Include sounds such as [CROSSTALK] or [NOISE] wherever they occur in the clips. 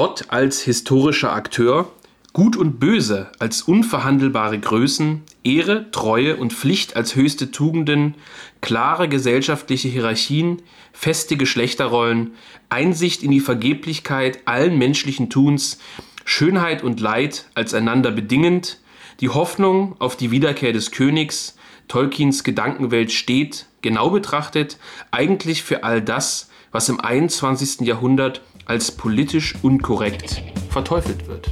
Gott als historischer Akteur, Gut und Böse als unverhandelbare Größen, Ehre, Treue und Pflicht als höchste Tugenden, klare gesellschaftliche Hierarchien, feste Geschlechterrollen, Einsicht in die Vergeblichkeit allen menschlichen Tuns, Schönheit und Leid als einander bedingend, die Hoffnung auf die Wiederkehr des Königs, Tolkiens Gedankenwelt steht, genau betrachtet, eigentlich für all das, was im 21. Jahrhundert als politisch unkorrekt verteufelt wird.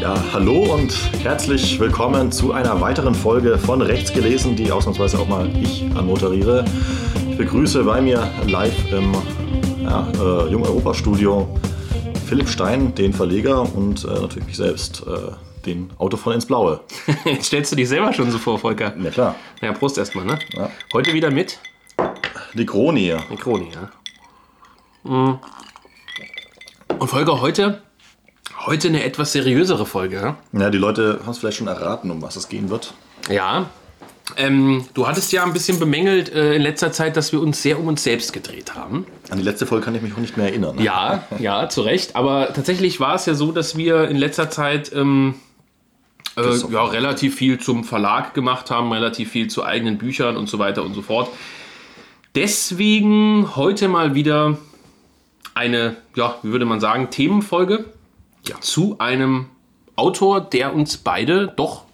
Ja, hallo und herzlich willkommen zu einer weiteren Folge von Rechts gelesen, die ausnahmsweise auch mal ich anmoderiere. Ich begrüße bei mir live im ja, äh, Jung Europa Studio Philipp Stein, den Verleger und äh, natürlich mich selbst, äh, den Auto von ins Blaue. [LAUGHS] Jetzt stellst du dich selber schon so vor, Volker. Ja klar. Ja, Prost erstmal, ne? Ja. Heute wieder mit Negroni. Mikroni, ja. Mm. Und Volker, heute, heute eine etwas seriösere Folge, ja? Ja, die Leute haben es vielleicht schon erraten, um was es gehen wird. Ja. Ähm, du hattest ja ein bisschen bemängelt äh, in letzter Zeit, dass wir uns sehr um uns selbst gedreht haben. An die letzte Folge kann ich mich auch nicht mehr erinnern. ne? Ja, ja, zu Recht. Aber tatsächlich war es ja so, dass wir in letzter Zeit ähm, äh, ja, relativ viel zum Verlag gemacht haben, relativ viel zu eigenen Büchern und so weiter und so fort. Deswegen heute mal wieder eine, ja, wie würde man sagen, Themenfolge Ja. zu einem Autor, der uns beide doch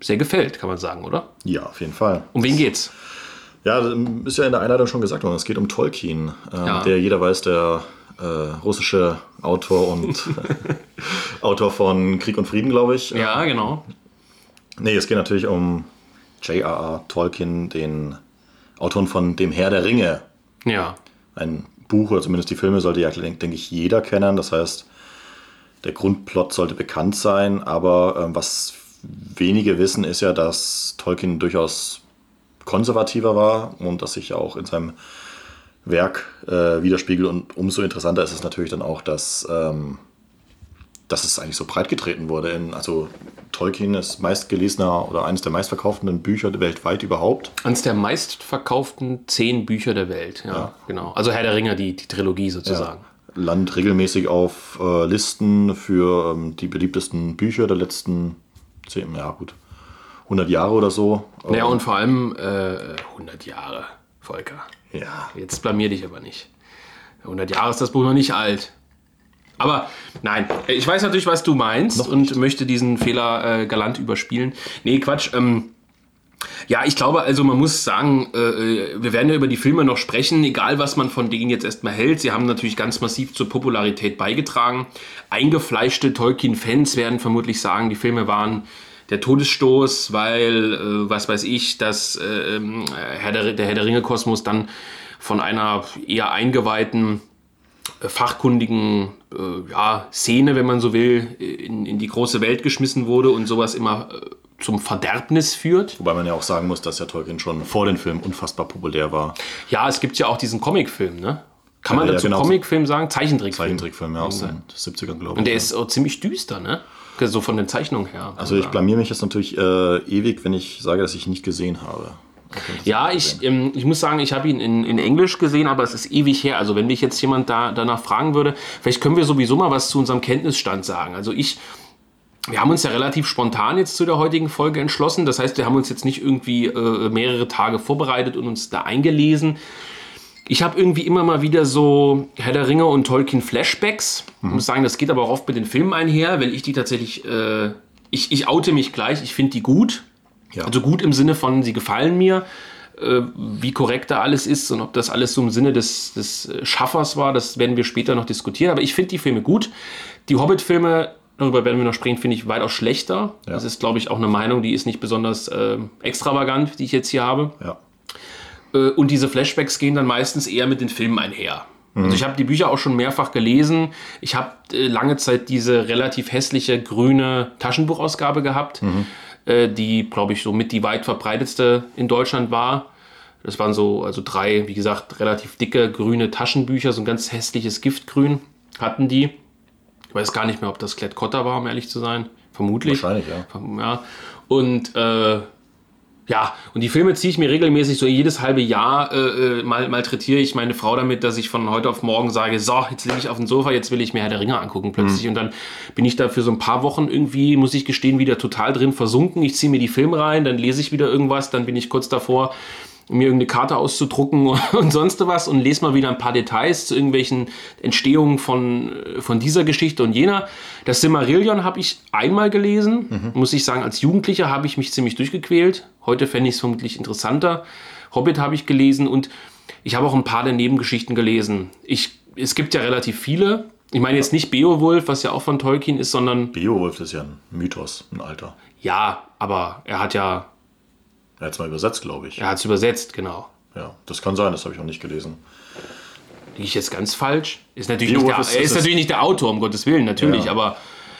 sehr gefällt, kann man sagen, oder? Ja, auf jeden Fall. Um wen geht's? Ja, ist ja in der Einleitung schon gesagt worden, es geht um Tolkien, ähm, Ja. der jeder weiß, der äh, russische Autor und [LAUGHS] Autor von Krieg und Frieden, glaube ich. Ja, genau. Nee, es geht natürlich um J.R.R. Tolkien, den Autoren von Dem Herr der Ringe. Ja. Ein Buch, oder zumindest die Filme, sollte ja, denke denk ich, jeder kennen. Das heißt, der Grundplot sollte bekannt sein, aber ähm, was wenige wissen, ist ja, dass Tolkien durchaus konservativer war und das sich ja auch in seinem Werk äh, widerspiegelt. Und umso interessanter ist es natürlich dann auch, dass, ähm, dass es eigentlich so breit getreten wurde. In, also Tolkien ist meistgelesener oder eines der meistverkauften Bücher weltweit überhaupt. Eines der meistverkauften zehn Bücher der Welt. Ja, Ja. genau. Also Herr der Ringe, die, die Trilogie sozusagen. Land regelmäßig auf äh, Listen für ähm, die beliebtesten Bücher der letzten 10, ja gut, 100 Jahre oder so. Ja, Ähm, und vor allem äh, 100 Jahre, Volker. ja, Jetzt blamier dich aber nicht. 100 Jahre ist das Buch noch nicht alt. Aber nein, ich weiß natürlich, was du meinst Noch und möchte diesen Fehler äh, galant überspielen. Nee, Quatsch. Ähm, ja, ich glaube, also man muss sagen, äh, wir werden ja über die Filme noch sprechen, egal was man von denen jetzt erstmal hält. Sie haben natürlich ganz massiv zur Popularität beigetragen. Eingefleischte Tolkien-Fans werden vermutlich sagen, die Filme waren der Todesstoß, weil, äh, was weiß ich, dass äh, ähm, Herr der, der Herr der Ringe-Kosmos dann von einer eher eingeweihten äh, fachkundigen äh, ja, Szene, wenn man so will, in, in die große Welt geschmissen wurde und sowas immer äh, zum Verderbnis führt. wobei man ja auch sagen muss, dass ja Tolkien schon vor den Filmen unfassbar populär war. Ja, es gibt ja auch diesen Comicfilm, ne? Kann man Ja, ja, dazu genau. Comicfilm sagen? Zeichentrickfilm. Zeichentrickfilm, ja, aus den 70ern, glaube ich. Und der ja. ist auch ziemlich düster, ne? So von den Zeichnungen her. also ich blamier mich jetzt natürlich äh, ewig, wenn ich sage, dass ich ihn nicht gesehen habe. Ja, ich, ähm, ich muss sagen, ich habe ihn in, in Englisch gesehen, aber es ist ewig her. Also wenn mich jetzt jemand da, danach fragen würde, vielleicht können wir sowieso mal was zu unserem Kenntnisstand sagen. Also ich, wir haben uns ja relativ spontan jetzt zu der heutigen Folge entschlossen. Das heißt, wir haben uns jetzt nicht irgendwie äh, mehrere Tage vorbereitet und uns da eingelesen. Ich habe irgendwie immer mal wieder so Herr der Ringe und Tolkien Flashbacks. Ich muss sagen, das geht aber auch oft mit den Filmen einher, weil ich die tatsächlich, äh, ich, ich oute mich gleich, ich finde die gut. Ja. Also gut im Sinne von, sie gefallen mir. Äh, wie korrekt da alles ist und ob das alles so im Sinne des, des Schaffers war, das werden wir später noch diskutieren. Aber ich finde die Filme gut. Die Hobbit-Filme, darüber werden wir noch sprechen, finde ich weitaus schlechter. Das ist, glaube ich, auch eine Meinung, die ist nicht besonders äh, extravagant, die ich jetzt hier habe. Ja. Äh, Und diese Flashbacks gehen dann meistens eher mit den Filmen einher. Also ich habe die Bücher auch schon mehrfach gelesen. Ich habe äh, lange Zeit diese relativ hässliche grüne Taschenbuchausgabe gehabt, äh, die, glaube ich, so mit die weit verbreitetste in Deutschland war. Das waren so, also drei, wie gesagt, relativ dicke grüne Taschenbücher, so ein ganz hässliches Giftgrün hatten die. Ich weiß gar nicht mehr, ob das Klett Cotta war, um ehrlich zu sein. Vermutlich. Wahrscheinlich, ja. Ja. Und äh, Ja, und die Filme ziehe ich mir regelmäßig so jedes halbe Jahr äh, äh, mal malträtiere ich meine Frau damit, dass ich von heute auf morgen sage, so, jetzt liege ich auf dem Sofa, jetzt will ich mir Herr der Ringe angucken plötzlich. Mhm. Und dann bin ich da für so ein paar Wochen irgendwie, muss ich gestehen, wieder total drin versunken. Ich ziehe mir die Filme rein, dann lese ich wieder irgendwas, dann bin ich kurz davor, mir irgendeine Karte auszudrucken [LAUGHS] und sonst was und lese mal wieder ein paar Details zu irgendwelchen Entstehungen von, von dieser Geschichte und jener. Das Silmarillion habe ich einmal gelesen, mhm. muss ich sagen, als Jugendlicher habe ich mich ziemlich durchgequält. Heute fände ich es vermutlich interessanter. Hobbit habe ich gelesen und ich habe auch ein paar der Nebengeschichten gelesen. Ich, es gibt ja relativ viele. Ich meine jetzt nicht Beowulf, was ja auch von Tolkien ist, sondern... Beowulf ist ja ein Mythos, ein alter. Ja, aber er hat ja er hat es mal übersetzt, glaube ich. Er hat es übersetzt, genau. Ja, das kann sein, das habe ich auch nicht gelesen. Liege ich jetzt ganz falsch? Ist natürlich nicht der, ist, er ist natürlich nicht der Autor, um Gottes Willen, natürlich, ja. aber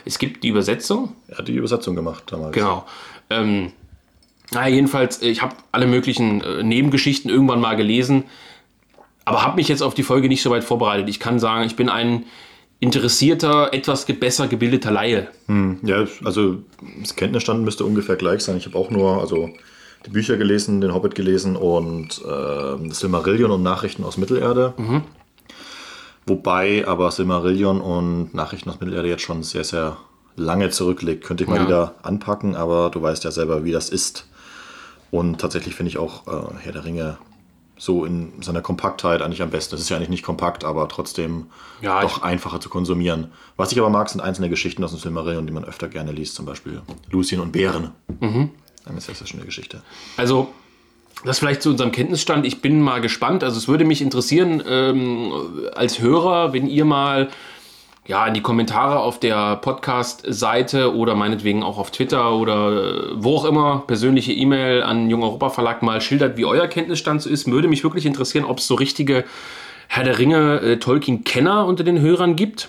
es gibt die Übersetzung. Er hat die Übersetzung gemacht damals. Genau. Ähm, naja, jedenfalls, ich habe alle möglichen äh, Nebengeschichten irgendwann mal gelesen, aber habe mich jetzt auf die Folge nicht so weit vorbereitet. Ich kann sagen, ich bin ein interessierter, etwas besser gebildeter Laie. Hm, ja, also das Kenntnisstand müsste ungefähr gleich sein. Ich habe auch nur, also die Bücher gelesen, den Hobbit gelesen und äh, Silmarillion und Nachrichten aus Mittelerde. Mhm. Wobei aber Silmarillion und Nachrichten aus Mittelerde jetzt schon sehr, sehr lange zurückliegt. Könnte ich mal ja. wieder anpacken, aber du weißt ja selber, wie das ist. Und tatsächlich finde ich auch äh, Herr der Ringe so in seiner Kompaktheit eigentlich am besten. Es ist ja eigentlich nicht kompakt, aber trotzdem ja, doch einfacher zu konsumieren. Was ich aber mag, sind einzelne Geschichten aus dem Silmarillion, die man öfter gerne liest, zum Beispiel Lucien und Bären. Mhm. Eine sehr, sehr schöne Geschichte. Also, das vielleicht zu unserem Kenntnisstand. Ich bin mal gespannt. Also, es würde mich interessieren, ähm, als Hörer, wenn ihr mal ja, in die Kommentare auf der Podcast-Seite oder meinetwegen auch auf Twitter oder wo auch immer, persönliche E-Mail an Jung Europa Verlag mal schildert, wie euer Kenntnisstand so ist. Würde mich wirklich interessieren, ob es so richtige Herr der Ringe äh, Tolkien-Kenner unter den Hörern gibt.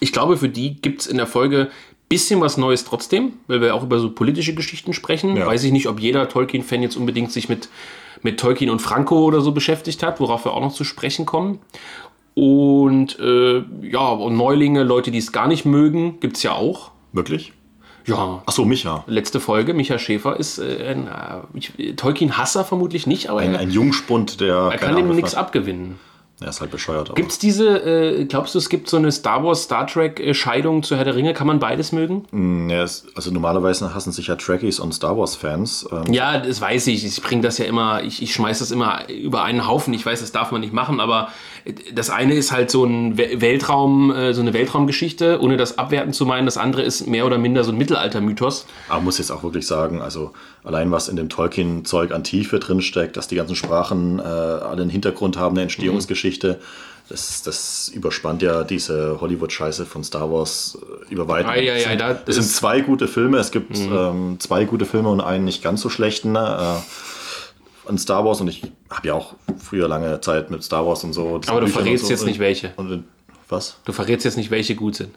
Ich glaube, für die gibt es in der Folge bisschen was Neues trotzdem, weil wir auch über so politische Geschichten sprechen. Ja. Weiß ich nicht, ob jeder Tolkien-Fan jetzt unbedingt sich mit, mit Tolkien und Franco oder so beschäftigt hat, worauf wir auch noch zu sprechen kommen. Und äh, ja, und Neulinge, Leute, die es gar nicht mögen, gibt es ja auch. Wirklich? Ja. Achso, Micha. Letzte Folge, Micha Schäfer ist äh, ein äh, Tolkien-Hasser vermutlich nicht, aber ein, ein Jungspund, der. Er kann dem nichts abgewinnen. Er ist halt bescheuert. Gibt es diese, äh, glaubst du, es gibt so eine Star Wars, Star Trek-Scheidung zu Herr der Ringe? Kann man beides mögen? Mm, ja, es, also normalerweise hassen sich ja Trekkies und Star Wars-Fans. Ähm. Ja, das weiß ich. Ich bringe das ja immer, ich, ich schmeiß das immer über einen Haufen. Ich weiß, das darf man nicht machen, aber das eine ist halt so ein Weltraum, äh, so eine Weltraumgeschichte, ohne das abwerten zu meinen. Das andere ist mehr oder minder so ein Mittelalter-Mythos. Aber muss jetzt auch wirklich sagen, also allein was in dem Tolkien-Zeug an Tiefe drinsteckt, dass die ganzen Sprachen äh, alle einen Hintergrund haben, eine Entstehungsgeschichte. Mhm. Das, das, überspannt ja diese Hollywood-Scheiße von Star Wars äh, über weiter. Ah, ja, ja, da, es sind zwei gute Filme. Es gibt mhm. ähm, zwei gute Filme und einen nicht ganz so schlechten. Ne? Äh, an Star Wars und ich habe ja auch früher lange Zeit mit Star Wars und so. Aber du verrätst so jetzt nicht welche. Und, was? Du verrätst jetzt nicht, welche gut sind.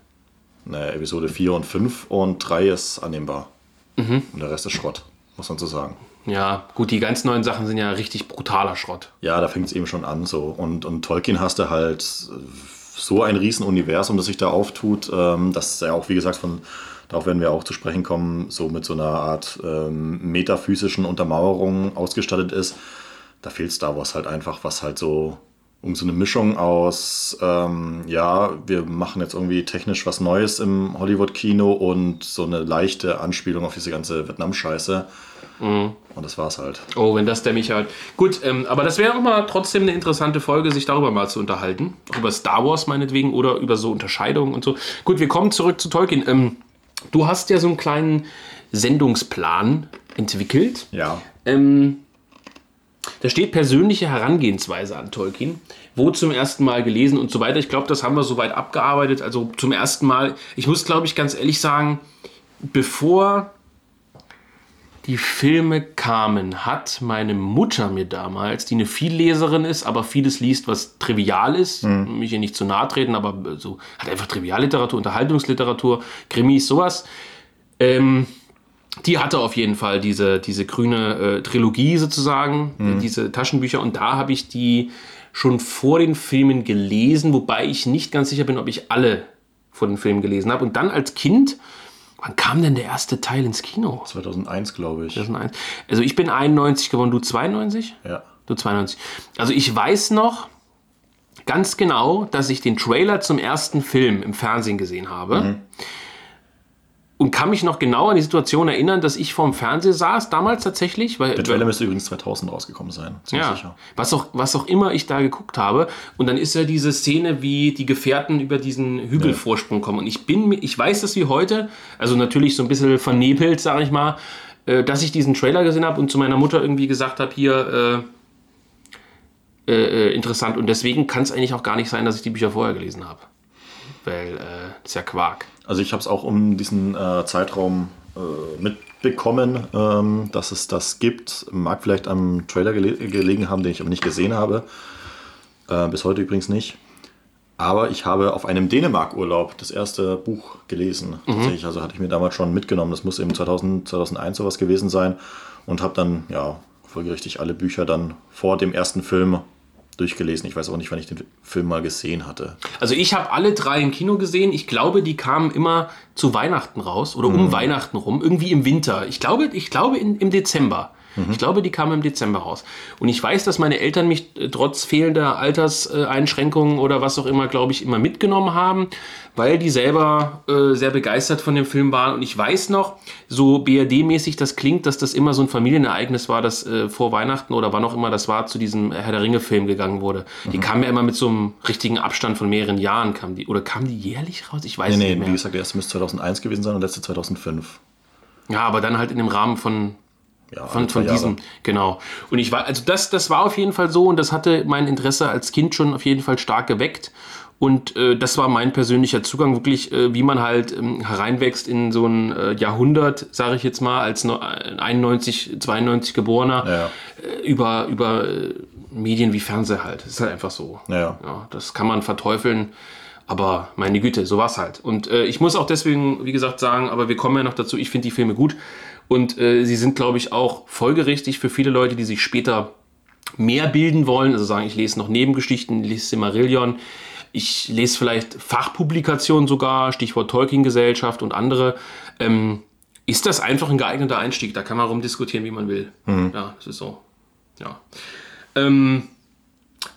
Naja, Episode 4 und 5 und 3 ist annehmbar. Mhm. Und der Rest ist Schrott, muss man so sagen. Ja, gut, die ganz neuen Sachen sind ja richtig brutaler Schrott. Ja, da fängt es eben schon an so. Und, und Tolkien hast du halt so ein Riesenuniversum, das sich da auftut, ähm, dass er auch, wie gesagt, von Darauf werden wir auch zu sprechen kommen, so mit so einer Art ähm, metaphysischen Untermauerung ausgestattet ist. Da fehlt Star Wars halt einfach, was halt so um so eine Mischung aus, ähm, ja, wir machen jetzt irgendwie technisch was Neues im Hollywood-Kino und so eine leichte Anspielung auf diese ganze Vietnam-Scheiße. Mhm. Und das war's halt. Oh, wenn das der mich halt. Gut, ähm, aber das wäre auch mal trotzdem eine interessante Folge, sich darüber mal zu unterhalten. Auch über Star Wars meinetwegen oder über so Unterscheidungen und so. Gut, wir kommen zurück zu Tolkien. Ähm, Du hast ja so einen kleinen Sendungsplan entwickelt. Ja. Ähm, da steht persönliche Herangehensweise an Tolkien. Wo zum ersten Mal gelesen und so weiter. Ich glaube, das haben wir soweit abgearbeitet. Also zum ersten Mal. Ich muss, glaube ich, ganz ehrlich sagen, bevor die Filme kamen, hat meine Mutter mir damals, die eine Vielleserin ist, aber vieles liest, was trivial ist, mhm. mich hier nicht zu nahe treten, aber so hat einfach Trivialliteratur, Unterhaltungsliteratur, Krimis, sowas. Ähm, die hatte auf jeden Fall diese, diese grüne äh, Trilogie sozusagen, mhm. diese Taschenbücher und da habe ich die schon vor den Filmen gelesen, wobei ich nicht ganz sicher bin, ob ich alle vor den Filmen gelesen habe. Und dann als Kind Wann kam denn der erste Teil ins Kino? 2001, glaube ich. 2001. Also ich bin 91 geworden, du 92? Ja. Du 92. Also ich weiß noch ganz genau, dass ich den Trailer zum ersten Film im Fernsehen gesehen habe. Mhm. Und kann mich noch genau an die Situation erinnern, dass ich vorm Fernseher saß, damals tatsächlich. Weil, Der Trailer müsste übrigens 2000 rausgekommen sein. Ziemlich ja, sicher. was auch, was auch immer ich da geguckt habe. Und dann ist ja diese Szene, wie die Gefährten über diesen Hügelvorsprung kommen. Und ich bin, ich weiß das wie heute, also natürlich so ein bisschen vernebelt, sage ich mal, äh, dass ich diesen Trailer gesehen habe und zu meiner Mutter irgendwie gesagt habe, hier, äh, äh, äh, interessant. Und deswegen kann es eigentlich auch gar nicht sein, dass ich die Bücher vorher gelesen habe. Weil, äh, das ist ja Quark. Also ich habe es auch um diesen äh, Zeitraum äh, mitbekommen, ähm, dass es das gibt. Mag vielleicht am Trailer gele gelegen haben, den ich aber nicht gesehen habe. Äh, bis heute übrigens nicht. Aber ich habe auf einem Dänemark-Urlaub das erste Buch gelesen. Tatsächlich, also hatte ich mir damals schon mitgenommen. Das muss eben 2000, 2001 sowas gewesen sein. Und habe dann, ja, folgerichtig alle Bücher dann vor dem ersten Film durchgelesen. Ich weiß auch nicht, wann ich den Film mal gesehen hatte. Also ich habe alle drei im Kino gesehen. Ich glaube, die kamen immer zu Weihnachten raus oder um Weihnachten rum, irgendwie im Winter. Ich glaube, ich glaube in, im Dezember. Ich glaube, die kamen im Dezember raus. Und ich weiß, dass meine Eltern mich äh, trotz fehlender Alterseinschränkungen oder was auch immer, glaube ich, immer mitgenommen haben, weil die selber äh, sehr begeistert von dem Film waren. Und ich weiß noch, so BRD-mäßig das klingt, dass das immer so ein Familienereignis war, das äh, vor Weihnachten oder wann auch immer das war, zu diesem Herr der Ringe-Film gegangen wurde. Die kamen ja immer mit so einem richtigen Abstand von mehreren Jahren. Kamen die, oder kamen die jährlich raus? Ich weiß Nee, nee, nicht wie mehr. gesagt, der erste müsste 2001 gewesen sein und der letzte 2005. Ja, aber dann halt in dem Rahmen von Ja, von, von diesem, genau. Und ich war, also das, das war auf jeden Fall so und das hatte mein Interesse als Kind schon auf jeden Fall stark geweckt. Und äh, das war mein persönlicher Zugang, wirklich, äh, wie man halt ähm, hereinwächst in so ein äh, Jahrhundert, sage ich jetzt mal, als no- äh, 91, 92 Geborener, Ja. äh, über, über äh, Medien wie Fernsehen halt. Das ist halt einfach so. Ja, ja. Das kann man verteufeln. Aber meine Güte, so war's halt. Und äh, ich muss auch deswegen, wie gesagt, sagen, aber wir kommen ja noch dazu, ich finde die Filme gut. Und äh, sie sind, glaube ich, auch folgerichtig für viele Leute, die sich später mehr bilden wollen. Also sagen, ich lese noch Nebengeschichten, lese Silmarillion. Ich lese vielleicht Fachpublikationen sogar, Stichwort Tolkien-Gesellschaft und andere. Ähm, ist das einfach ein geeigneter Einstieg? Da kann man rumdiskutieren, wie man will. Ja, das ist so. Ja. Ähm,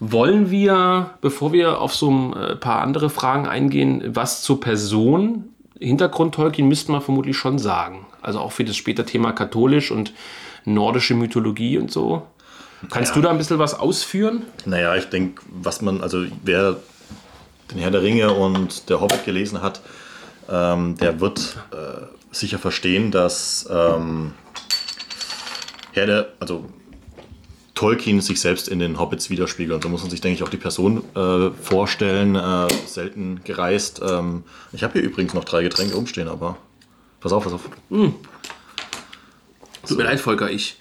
wollen wir, bevor wir auf so ein äh, paar andere Fragen eingehen, was zur Person, Hintergrund Tolkien, müssten wir vermutlich schon sagen. Also auch für das später Thema katholisch und nordische Mythologie und so. Kannst Ja. du da ein bisschen was ausführen? Naja, ich denke, was man, also wer den Herr der Ringe und der Hobbit gelesen hat, ähm, der wird äh, sicher verstehen, dass ähm, Herr der, also Tolkien sich selbst in den Hobbits widerspiegelt. Und da muss man sich, denke ich, auch die Person äh, vorstellen. Äh, selten gereist. Ähm, ich habe hier übrigens noch drei Getränke umstehen, aber pass auf, pass auf. Tut mir leid, Volker, ich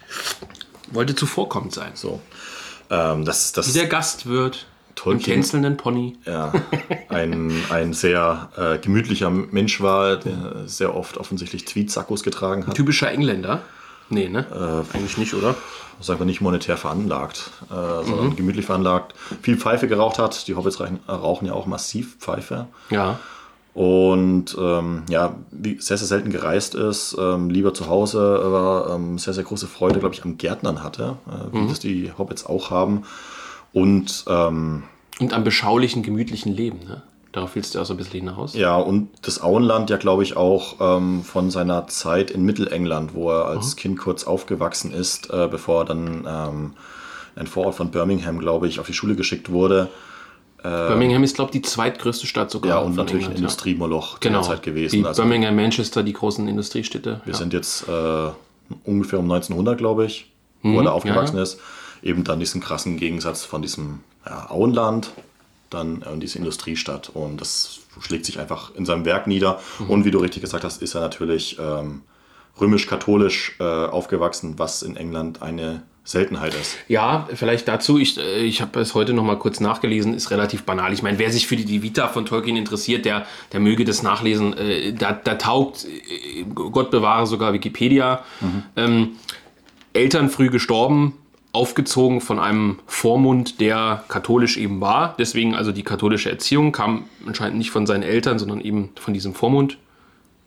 wollte zuvorkommend sein. So. Ähm, das, das, Wie der Gastwirt im Tolkien- tänzelnden Pony. ja, ein, ein sehr äh, gemütlicher Mensch war, der sehr oft offensichtlich Tweetsackos getragen hat. Typischer Engländer. Nee, ne? Äh, Eigentlich nicht, oder? Sagen wir nicht monetär veranlagt, äh, sondern gemütlich veranlagt. Viel Pfeife geraucht hat. Die Hobbits reichen, äh, rauchen ja auch massiv Pfeife. Ja. Und ähm, ja, sehr, sehr selten gereist ist, ähm, lieber zu Hause war, ähm, sehr, sehr große Freude, glaube ich, am Gärtnern hatte, äh, wie das die Hobbits auch haben. Und ähm, Und am beschaulichen, gemütlichen Leben, ne? Darauf willst du auch so ein bisschen hinaus. Ja, und das Auenland ja, glaube ich, auch ähm, von seiner Zeit in Mittelengland, wo er als Kind kurz aufgewachsen ist, äh, bevor er dann ähm, in ein Vorort von Birmingham, glaube ich, auf die Schule geschickt wurde. Birmingham ist, glaube ich, die zweitgrößte Stadt sogar. Ja, und natürlich ein England, ja. Industriemoloch Genau. der Zeit gewesen. Die Also Birmingham, Manchester, die großen Industriestädte. wir ja. sind jetzt äh, ungefähr um 1900, glaube ich, wo er aufgewachsen Mhm. ja. ist. Eben dann diesen krassen Gegensatz von diesem ja, Auenland, dann äh, diese Industriestadt. Und das schlägt sich einfach in seinem Werk nieder. Mhm. Und wie du richtig gesagt hast, ist er natürlich ähm, römisch-katholisch äh, aufgewachsen, was in England eine Seltenheit ist. Ja, vielleicht dazu, ich, äh, ich habe es heute noch mal kurz nachgelesen, ist relativ banal. Ich meine, wer sich für die, die Vita von Tolkien interessiert, der, der möge das nachlesen. Äh, da, da taugt, äh, Gott bewahre sogar Wikipedia. Ähm, Eltern früh gestorben, aufgezogen von einem Vormund, der katholisch eben war. Deswegen also die katholische Erziehung kam anscheinend nicht von seinen Eltern, sondern eben von diesem Vormund.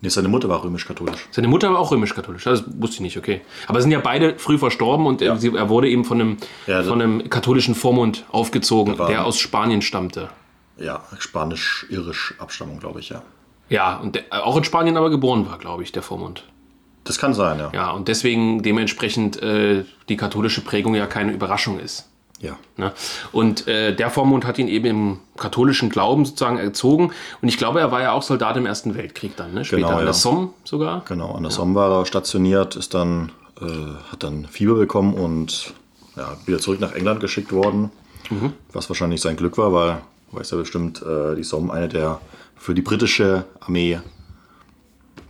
Nee, seine Mutter war römisch-katholisch. Seine Mutter war auch römisch-katholisch, das wusste ich nicht, okay. Aber sind ja beide früh verstorben und ja. er wurde eben von einem, ja, von einem katholischen Vormund aufgezogen, der, der aus Spanien stammte. Ja, spanisch-irisch Abstammung, glaube ich, ja. Ja, und der, auch in Spanien aber geboren war, glaube ich, der Vormund. Das kann sein, ja. Ja, und deswegen dementsprechend äh, die katholische Prägung ja keine Überraschung ist. Ja. Ne? Und äh, der Vormund hat ihn eben im katholischen Glauben sozusagen erzogen. Und ich glaube, er war ja auch Soldat im Ersten Weltkrieg dann, ne? später genau, an der ja. Somme sogar. Genau, an der ja. Somme war er stationiert, ist dann, äh, hat dann Fieber bekommen und ja, wieder zurück nach England geschickt worden. Mhm. Was wahrscheinlich sein Glück war, weil, weiß ja bestimmt, äh, die Somme eine der für die britische Armee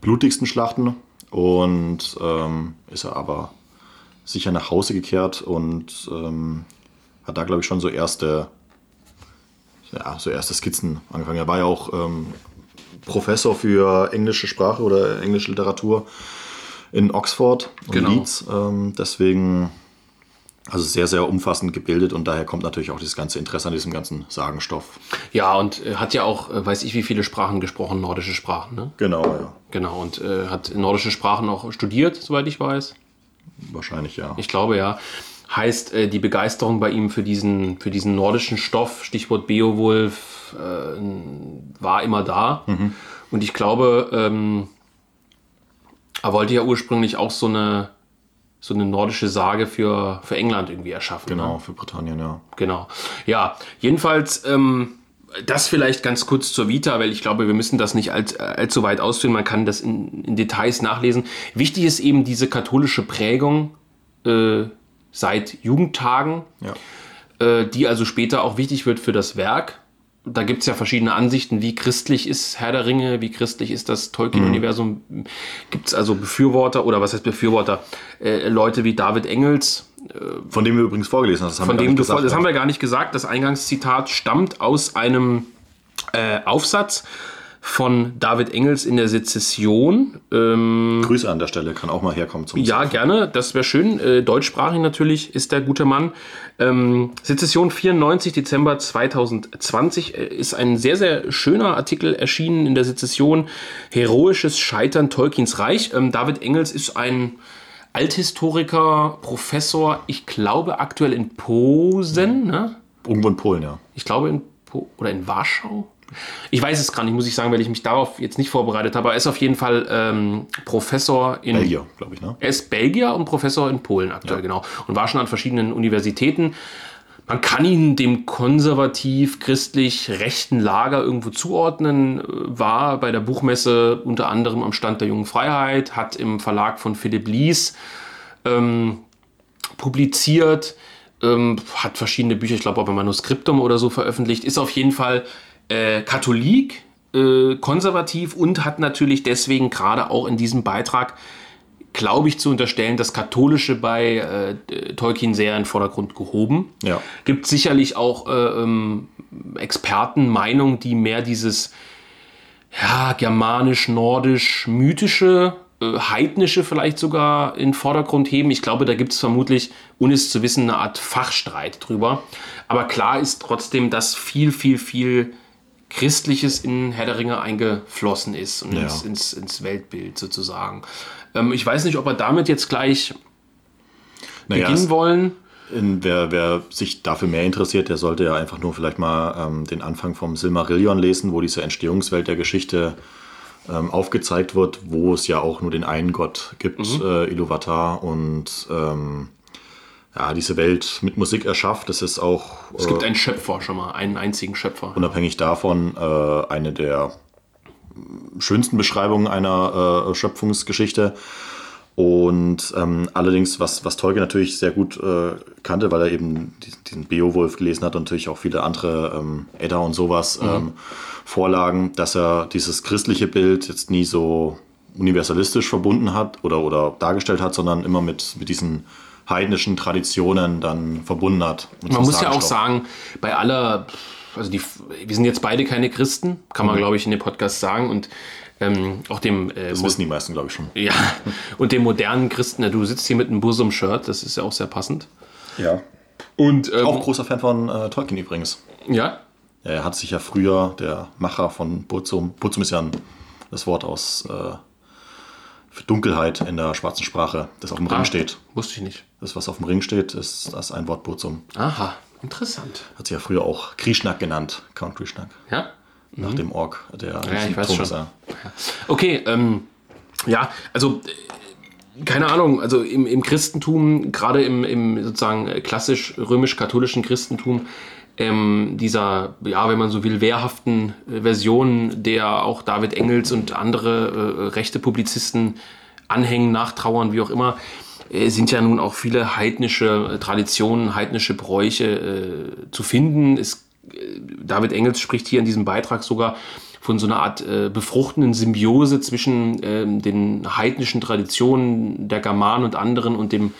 blutigsten Schlachten. Und ähm, ist er aber sicher nach Hause gekehrt und ähm, hat da, glaube ich, schon so erste, ja, so erste Skizzen angefangen. Er war ja auch ähm, Professor für englische Sprache oder englische Literatur in Oxford und genau. Leeds. Ähm, deswegen also sehr, sehr umfassend gebildet und daher kommt natürlich auch dieses ganze Interesse an diesem ganzen Sagenstoff. Ja, und äh, hat ja auch, äh, weiß ich, wie viele Sprachen gesprochen, nordische Sprachen, ne? Genau, ja. Genau, und äh, hat nordische Sprachen auch studiert, soweit ich weiß. Wahrscheinlich, ja. Ich glaube, ja heißt äh, die Begeisterung bei ihm für diesen, für diesen nordischen Stoff, Stichwort Beowulf, äh, war immer da. Mhm. Und ich glaube, ähm, er wollte ja ursprünglich auch so eine, so eine nordische Sage für, für England irgendwie erschaffen. Genau, ne? für Britannien, ja. Genau. Ja, jedenfalls. Ähm, das vielleicht ganz kurz zur Vita, weil ich glaube, wir müssen das nicht all, allzu weit ausführen. Man kann das in, in, Details nachlesen. Wichtig ist eben diese katholische Prägung äh, seit Jugendtagen, ja. äh, die also später auch wichtig wird für das Werk. Da gibt es ja verschiedene Ansichten, wie christlich ist Herr der Ringe, wie christlich ist das Tolkien-Universum. Mhm. Gibt es also Befürworter oder was heißt Befürworter? Äh, Leute wie David Engels. Äh, von dem wir übrigens vorgelesen hast. Das haben, von dem du gesagt, das haben wir gar nicht gesagt. Das Eingangszitat stammt aus einem äh, Aufsatz von David Engels in der Sezession. Ähm, Grüße an der Stelle, kann auch mal herkommen zum Ja, Surfen. gerne, das wäre schön. Äh, deutschsprachig natürlich ist der gute Mann. Ähm, Sezession 94, Dezember 2020 äh, ist ein sehr, sehr schöner Artikel erschienen in der Sezession. Heroisches Scheitern Tolkiens Reich. Ähm, David Engels ist ein Althistoriker, Professor, ich glaube aktuell in Posen. Ne? Irgendwo in Polen, ja. Ich glaube in po oder in Warschau. Ich weiß es gar nicht, muss ich sagen, weil ich mich darauf jetzt nicht vorbereitet habe. Er ist auf jeden Fall ähm, Professor in. Belgier, glaube ich, ne? Er ist Belgier und Professor in Polen aktuell, ja. genau. Und war schon an verschiedenen Universitäten. Man kann ihn dem konservativ-christlich rechten Lager irgendwo zuordnen, war bei der Buchmesse unter anderem am Stand der Jungen Freiheit, hat im Verlag von Philipp Lies ähm, publiziert, ähm, hat verschiedene Bücher, ich glaube auch ein Manuskriptum oder so veröffentlicht, ist auf jeden Fall äh, Katholik, äh, konservativ und hat natürlich deswegen gerade auch in diesem Beitrag, glaube ich, zu unterstellen, das Katholische bei äh, Tolkien sehr in den Vordergrund gehoben. Ja. Gibt sicherlich auch äh, ähm, Expertenmeinungen, die mehr dieses ja, germanisch, nordisch, mythische äh, heidnische vielleicht sogar in den Vordergrund heben. Ich glaube, da gibt es vermutlich, ohne es zu wissen, eine Art Fachstreit drüber. Aber klar ist trotzdem, dass viel, viel, viel Christliches in Herr der Ringe eingeflossen ist und ja. ins, ins, ins, Weltbild sozusagen. Ähm, ich weiß nicht, ob wir damit jetzt gleich naja, beginnen wollen. In, wer, wer, sich dafür mehr interessiert, der sollte ja einfach nur vielleicht mal ähm, den Anfang vom Silmarillion lesen, wo diese Entstehungswelt der Geschichte ähm, aufgezeigt wird, wo es ja auch nur den einen Gott gibt, mhm. äh, Iluvatar, und ähm, ja, diese Welt mit Musik erschafft. Das ist auch. Es gibt äh, einen Schöpfer schon mal, einen einzigen Schöpfer. Unabhängig davon äh, eine der schönsten Beschreibungen einer äh, Schöpfungsgeschichte. Und ähm, allerdings, was, was Tolkien natürlich sehr gut äh, kannte, weil er eben diesen, diesen Beowulf gelesen hat und natürlich auch viele andere ähm, Edda und sowas mhm. ähm, Vorlagen, dass er dieses christliche Bild jetzt nie so universalistisch verbunden hat oder, oder dargestellt hat, sondern immer mit, mit diesen heidnischen Traditionen dann verbunden hat. Man muss ja auch sagen, bei aller, also die, wir sind jetzt beide keine Christen, kann man mhm. glaube ich in dem Podcast sagen und ähm, auch dem. Äh, das wissen die meisten, glaube ich, schon. Ja, und dem modernen Christen, du sitzt hier mit einem Busum-Shirt, das ist ja auch sehr passend. Ja. Und, ähm, auch großer Fan von äh, Tolkien übrigens. Ja? Er hat sich ja früher, der Macher von Burzum, Burzum ist ja ein das Wort aus äh, für Dunkelheit in der schwarzen Sprache, das auf dem Ring Ah, steht. Wusste ich nicht. Das, was auf dem Ring steht, ist das ein Wort Burzum. Aha, interessant. Hat sich ja früher auch Krieschnack genannt, Count Krieschnack. Ja? Nach dem Ork, der Mhm. Ja, ich weiß schon. Okay, ähm, ja, also äh, keine Ahnung, also im, im Christentum, gerade im, im sozusagen klassisch römisch-katholischen Christentum, ähm, dieser, ja, wenn man so will, wehrhaften äh, Version, der auch David Engels und andere äh, rechte Publizisten anhängen, nachtrauern, wie auch immer, sind ja nun auch viele heidnische äh, Traditionen, heidnische Bräuche äh, zu finden. Es David Engels spricht hier in diesem Beitrag sogar von so einer Art äh, befruchtenden Symbiose zwischen ähm, den heidnischen Traditionen der Germanen und anderen und dem,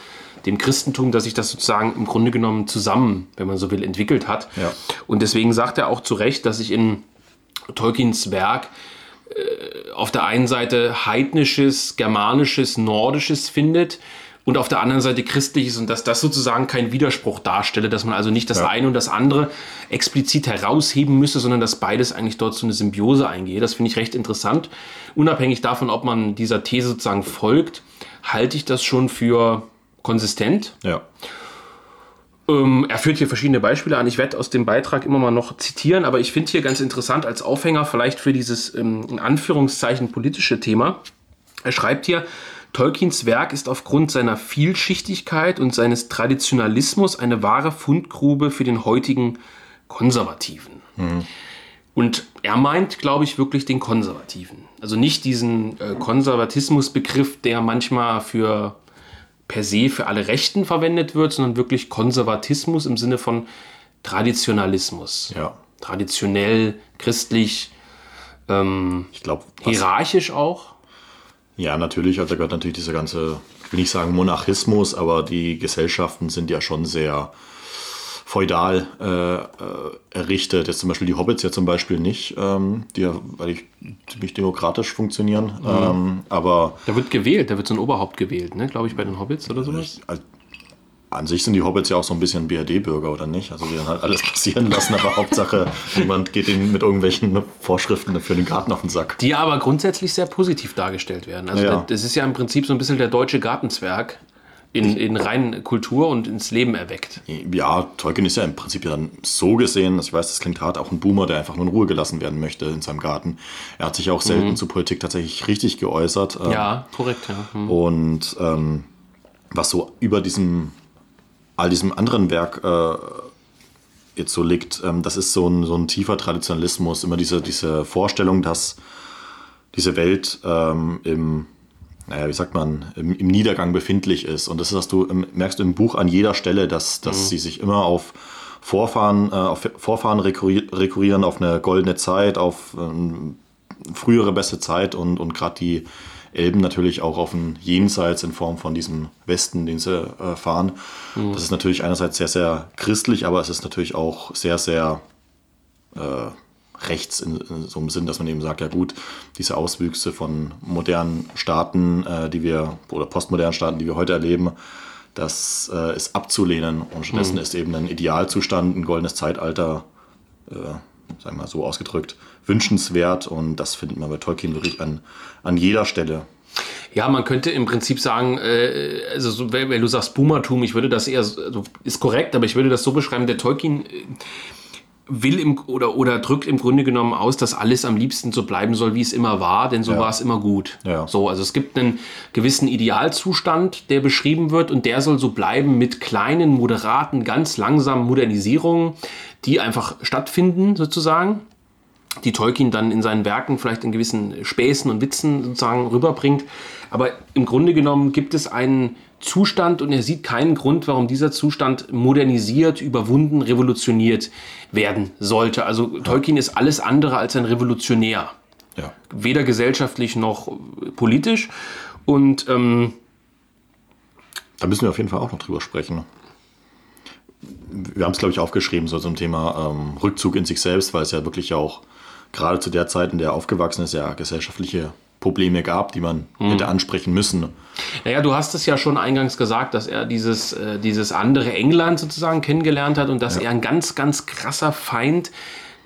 dem Christentum, dass sich das sozusagen im Grunde genommen zusammen, wenn man so will, entwickelt hat. Ja. Und deswegen sagt er auch zu Recht, dass sich in Tolkiens Werk äh, auf der einen Seite heidnisches, germanisches, nordisches findet und auf der anderen Seite christliches und dass das sozusagen kein Widerspruch darstelle, dass man also nicht das Ja. eine und das andere explizit herausheben müsse, sondern dass beides eigentlich dort so eine Symbiose eingeht. Das finde ich recht interessant. Unabhängig davon, ob man dieser These sozusagen folgt, halte ich das schon für konsistent. Ja. Ähm, er führt hier verschiedene Beispiele an. Ich werde aus dem Beitrag immer mal noch zitieren, aber ich finde hier ganz interessant als Aufhänger vielleicht für dieses ähm, in Anführungszeichen politische Thema. Er schreibt hier, Tolkiens Werk ist aufgrund seiner Vielschichtigkeit und seines Traditionalismus eine wahre Fundgrube für den heutigen Konservativen. Und er meint, glaube ich, wirklich den Konservativen. Also nicht diesen äh, Konservatismusbegriff, der manchmal für per se für alle Rechten verwendet wird, sondern wirklich Konservatismus im Sinne von Traditionalismus. Ja. Traditionell, christlich, ähm, Ich glaube, hierarchisch auch. Ja, natürlich, also da gehört natürlich dieser ganze, ich will nicht sagen Monarchismus, aber die Gesellschaften sind ja schon sehr feudal äh, äh, errichtet. Jetzt zum Beispiel die Hobbits ja zum Beispiel nicht, ähm, die ja, weil ich ziemlich demokratisch funktionieren. Ähm, aber Da wird gewählt, da wird so ein Oberhaupt gewählt, ne? glaube ich, bei den Hobbits oder sowas. ich, an sich sind die Hobbits ja auch so ein bisschen BRD-Bürger, oder nicht? Also die dann halt alles [LAUGHS] passieren lassen, aber Hauptsache, niemand geht ihnen mit irgendwelchen Vorschriften für den Garten auf den Sack. Die aber grundsätzlich sehr positiv dargestellt werden. Also Ja. das ist ja im Prinzip so ein bisschen der deutsche Gartenzwerg in, in rein Kultur und ins Leben erweckt. Ja, Tolkien ist ja im Prinzip ja dann so gesehen, ich weiß, das klingt hart, auch ein Boomer, der einfach nur in Ruhe gelassen werden möchte in seinem Garten. Er hat sich auch selten zur Politik tatsächlich richtig geäußert. ähm, Ja, korrekt, ja. Hm. Und ähm, was so über diesem, all diesem anderen Werk äh, jetzt so liegt, ähm, das ist so ein, so ein tiefer Traditionalismus, immer diese, diese Vorstellung, dass diese Welt ähm, im, naja, wie sagt man, im, im Niedergang befindlich ist. Und das ist, was du im, merkst im Buch an jeder Stelle, dass, dass sie sich immer auf Vorfahren, äh, auf Vorfahren rekurri- rekurrieren, auf eine goldene Zeit, auf ähm, frühere beste Zeit und, und gerade die Elben natürlich auch auf ein Jenseits in Form von diesem Westen, den sie äh, fahren. Das ist natürlich einerseits sehr, sehr christlich, aber es ist natürlich auch sehr, sehr äh, rechts in, in so einem Sinn, dass man eben sagt, ja gut, diese Auswüchse von modernen Staaten, äh, die wir, oder postmodernen Staaten, die wir heute erleben, das äh, ist abzulehnen. Und stattdessen ist eben ein Idealzustand, ein goldenes Zeitalter, äh, sagen wir mal so ausgedrückt, wünschenswert. Und das findet man bei Tolkien wirklich an, an jeder Stelle. Ja, man könnte im Prinzip sagen, äh, also so, wenn, wenn du sagst Boomertum, ich würde das eher, so- also ist korrekt, aber ich würde das so beschreiben, der Tolkien äh, will im, oder, oder drückt im Grunde genommen aus, dass alles am liebsten so bleiben soll, wie es immer war, denn so Ja. war es immer gut. Ja. So, also es gibt einen gewissen Idealzustand, der beschrieben wird und der soll so bleiben mit kleinen, moderaten, ganz langsamen Modernisierungen, die einfach stattfinden sozusagen die Tolkien dann in seinen Werken vielleicht in gewissen Späßen und Witzen sozusagen rüberbringt. Aber im Grunde genommen gibt es einen Zustand und er sieht keinen Grund, warum dieser Zustand modernisiert, überwunden, revolutioniert werden sollte. Also Tolkien ist alles andere als ein Revolutionär. Ja. Weder gesellschaftlich noch politisch. Und ähm, Da müssen wir auf jeden Fall auch noch drüber sprechen. Wir haben es, glaube ich, aufgeschrieben, so zum Thema ähm, Rückzug in sich selbst, weil es ja wirklich auch gerade zu der Zeit, in der er aufgewachsen ist, ja gesellschaftliche Probleme gab, die man hätte ansprechen müssen. Naja, du hast es ja schon eingangs gesagt, dass er dieses, äh, dieses andere England sozusagen kennengelernt hat und dass er ein ganz, ganz krasser Feind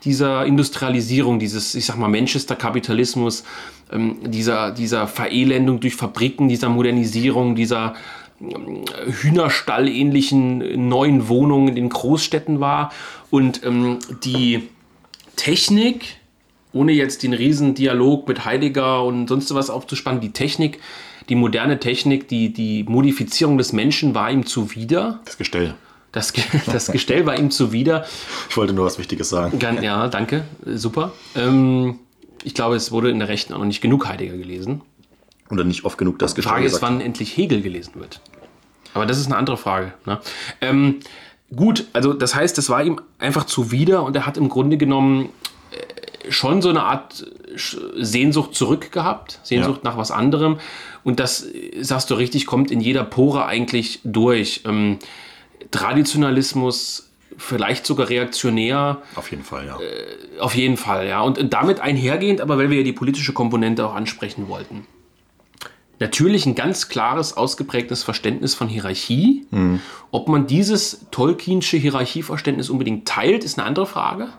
dieser Industrialisierung, dieses, ich sag mal, Manchester-Kapitalismus, ähm, dieser, dieser Verelendung durch Fabriken, dieser Modernisierung, dieser ähm, Hühnerstall-ähnlichen neuen Wohnungen in den Großstädten war. Und ähm, die Technik, ohne jetzt den riesen Dialog mit Heidegger und sonst was aufzuspannen, die Technik, die moderne Technik, die, die Modifizierung des Menschen war ihm zuwider. Das Gestell. Das, [LAUGHS] das Gestell war ihm zuwider. Ich wollte nur was Wichtiges sagen. Ja, danke. Super. Ähm, ich glaube, es wurde in der Rechten auch noch nicht genug Heidegger gelesen. Oder nicht oft genug das Die Frage ist, wann endlich Hegel gelesen wird. Aber das ist eine andere Frage. Ne? Ähm, gut, also das heißt, das war ihm einfach zuwider und er hat im Grunde genommen äh, schon so eine Art Sehnsucht zurückgehabt, Sehnsucht ja. nach was anderem. Und das, sagst du richtig, kommt in jeder Pore eigentlich durch. Ähm, Traditionalismus, vielleicht sogar reaktionär. Auf jeden Fall, ja. Äh, auf jeden Fall, ja. Und, und damit einhergehend, aber weil wir ja die politische Komponente auch ansprechen wollten. Natürlich ein ganz klares, ausgeprägtes Verständnis von Hierarchie. Mhm. Ob man dieses Tolkiensche Hierarchieverständnis unbedingt teilt, ist eine andere Frage.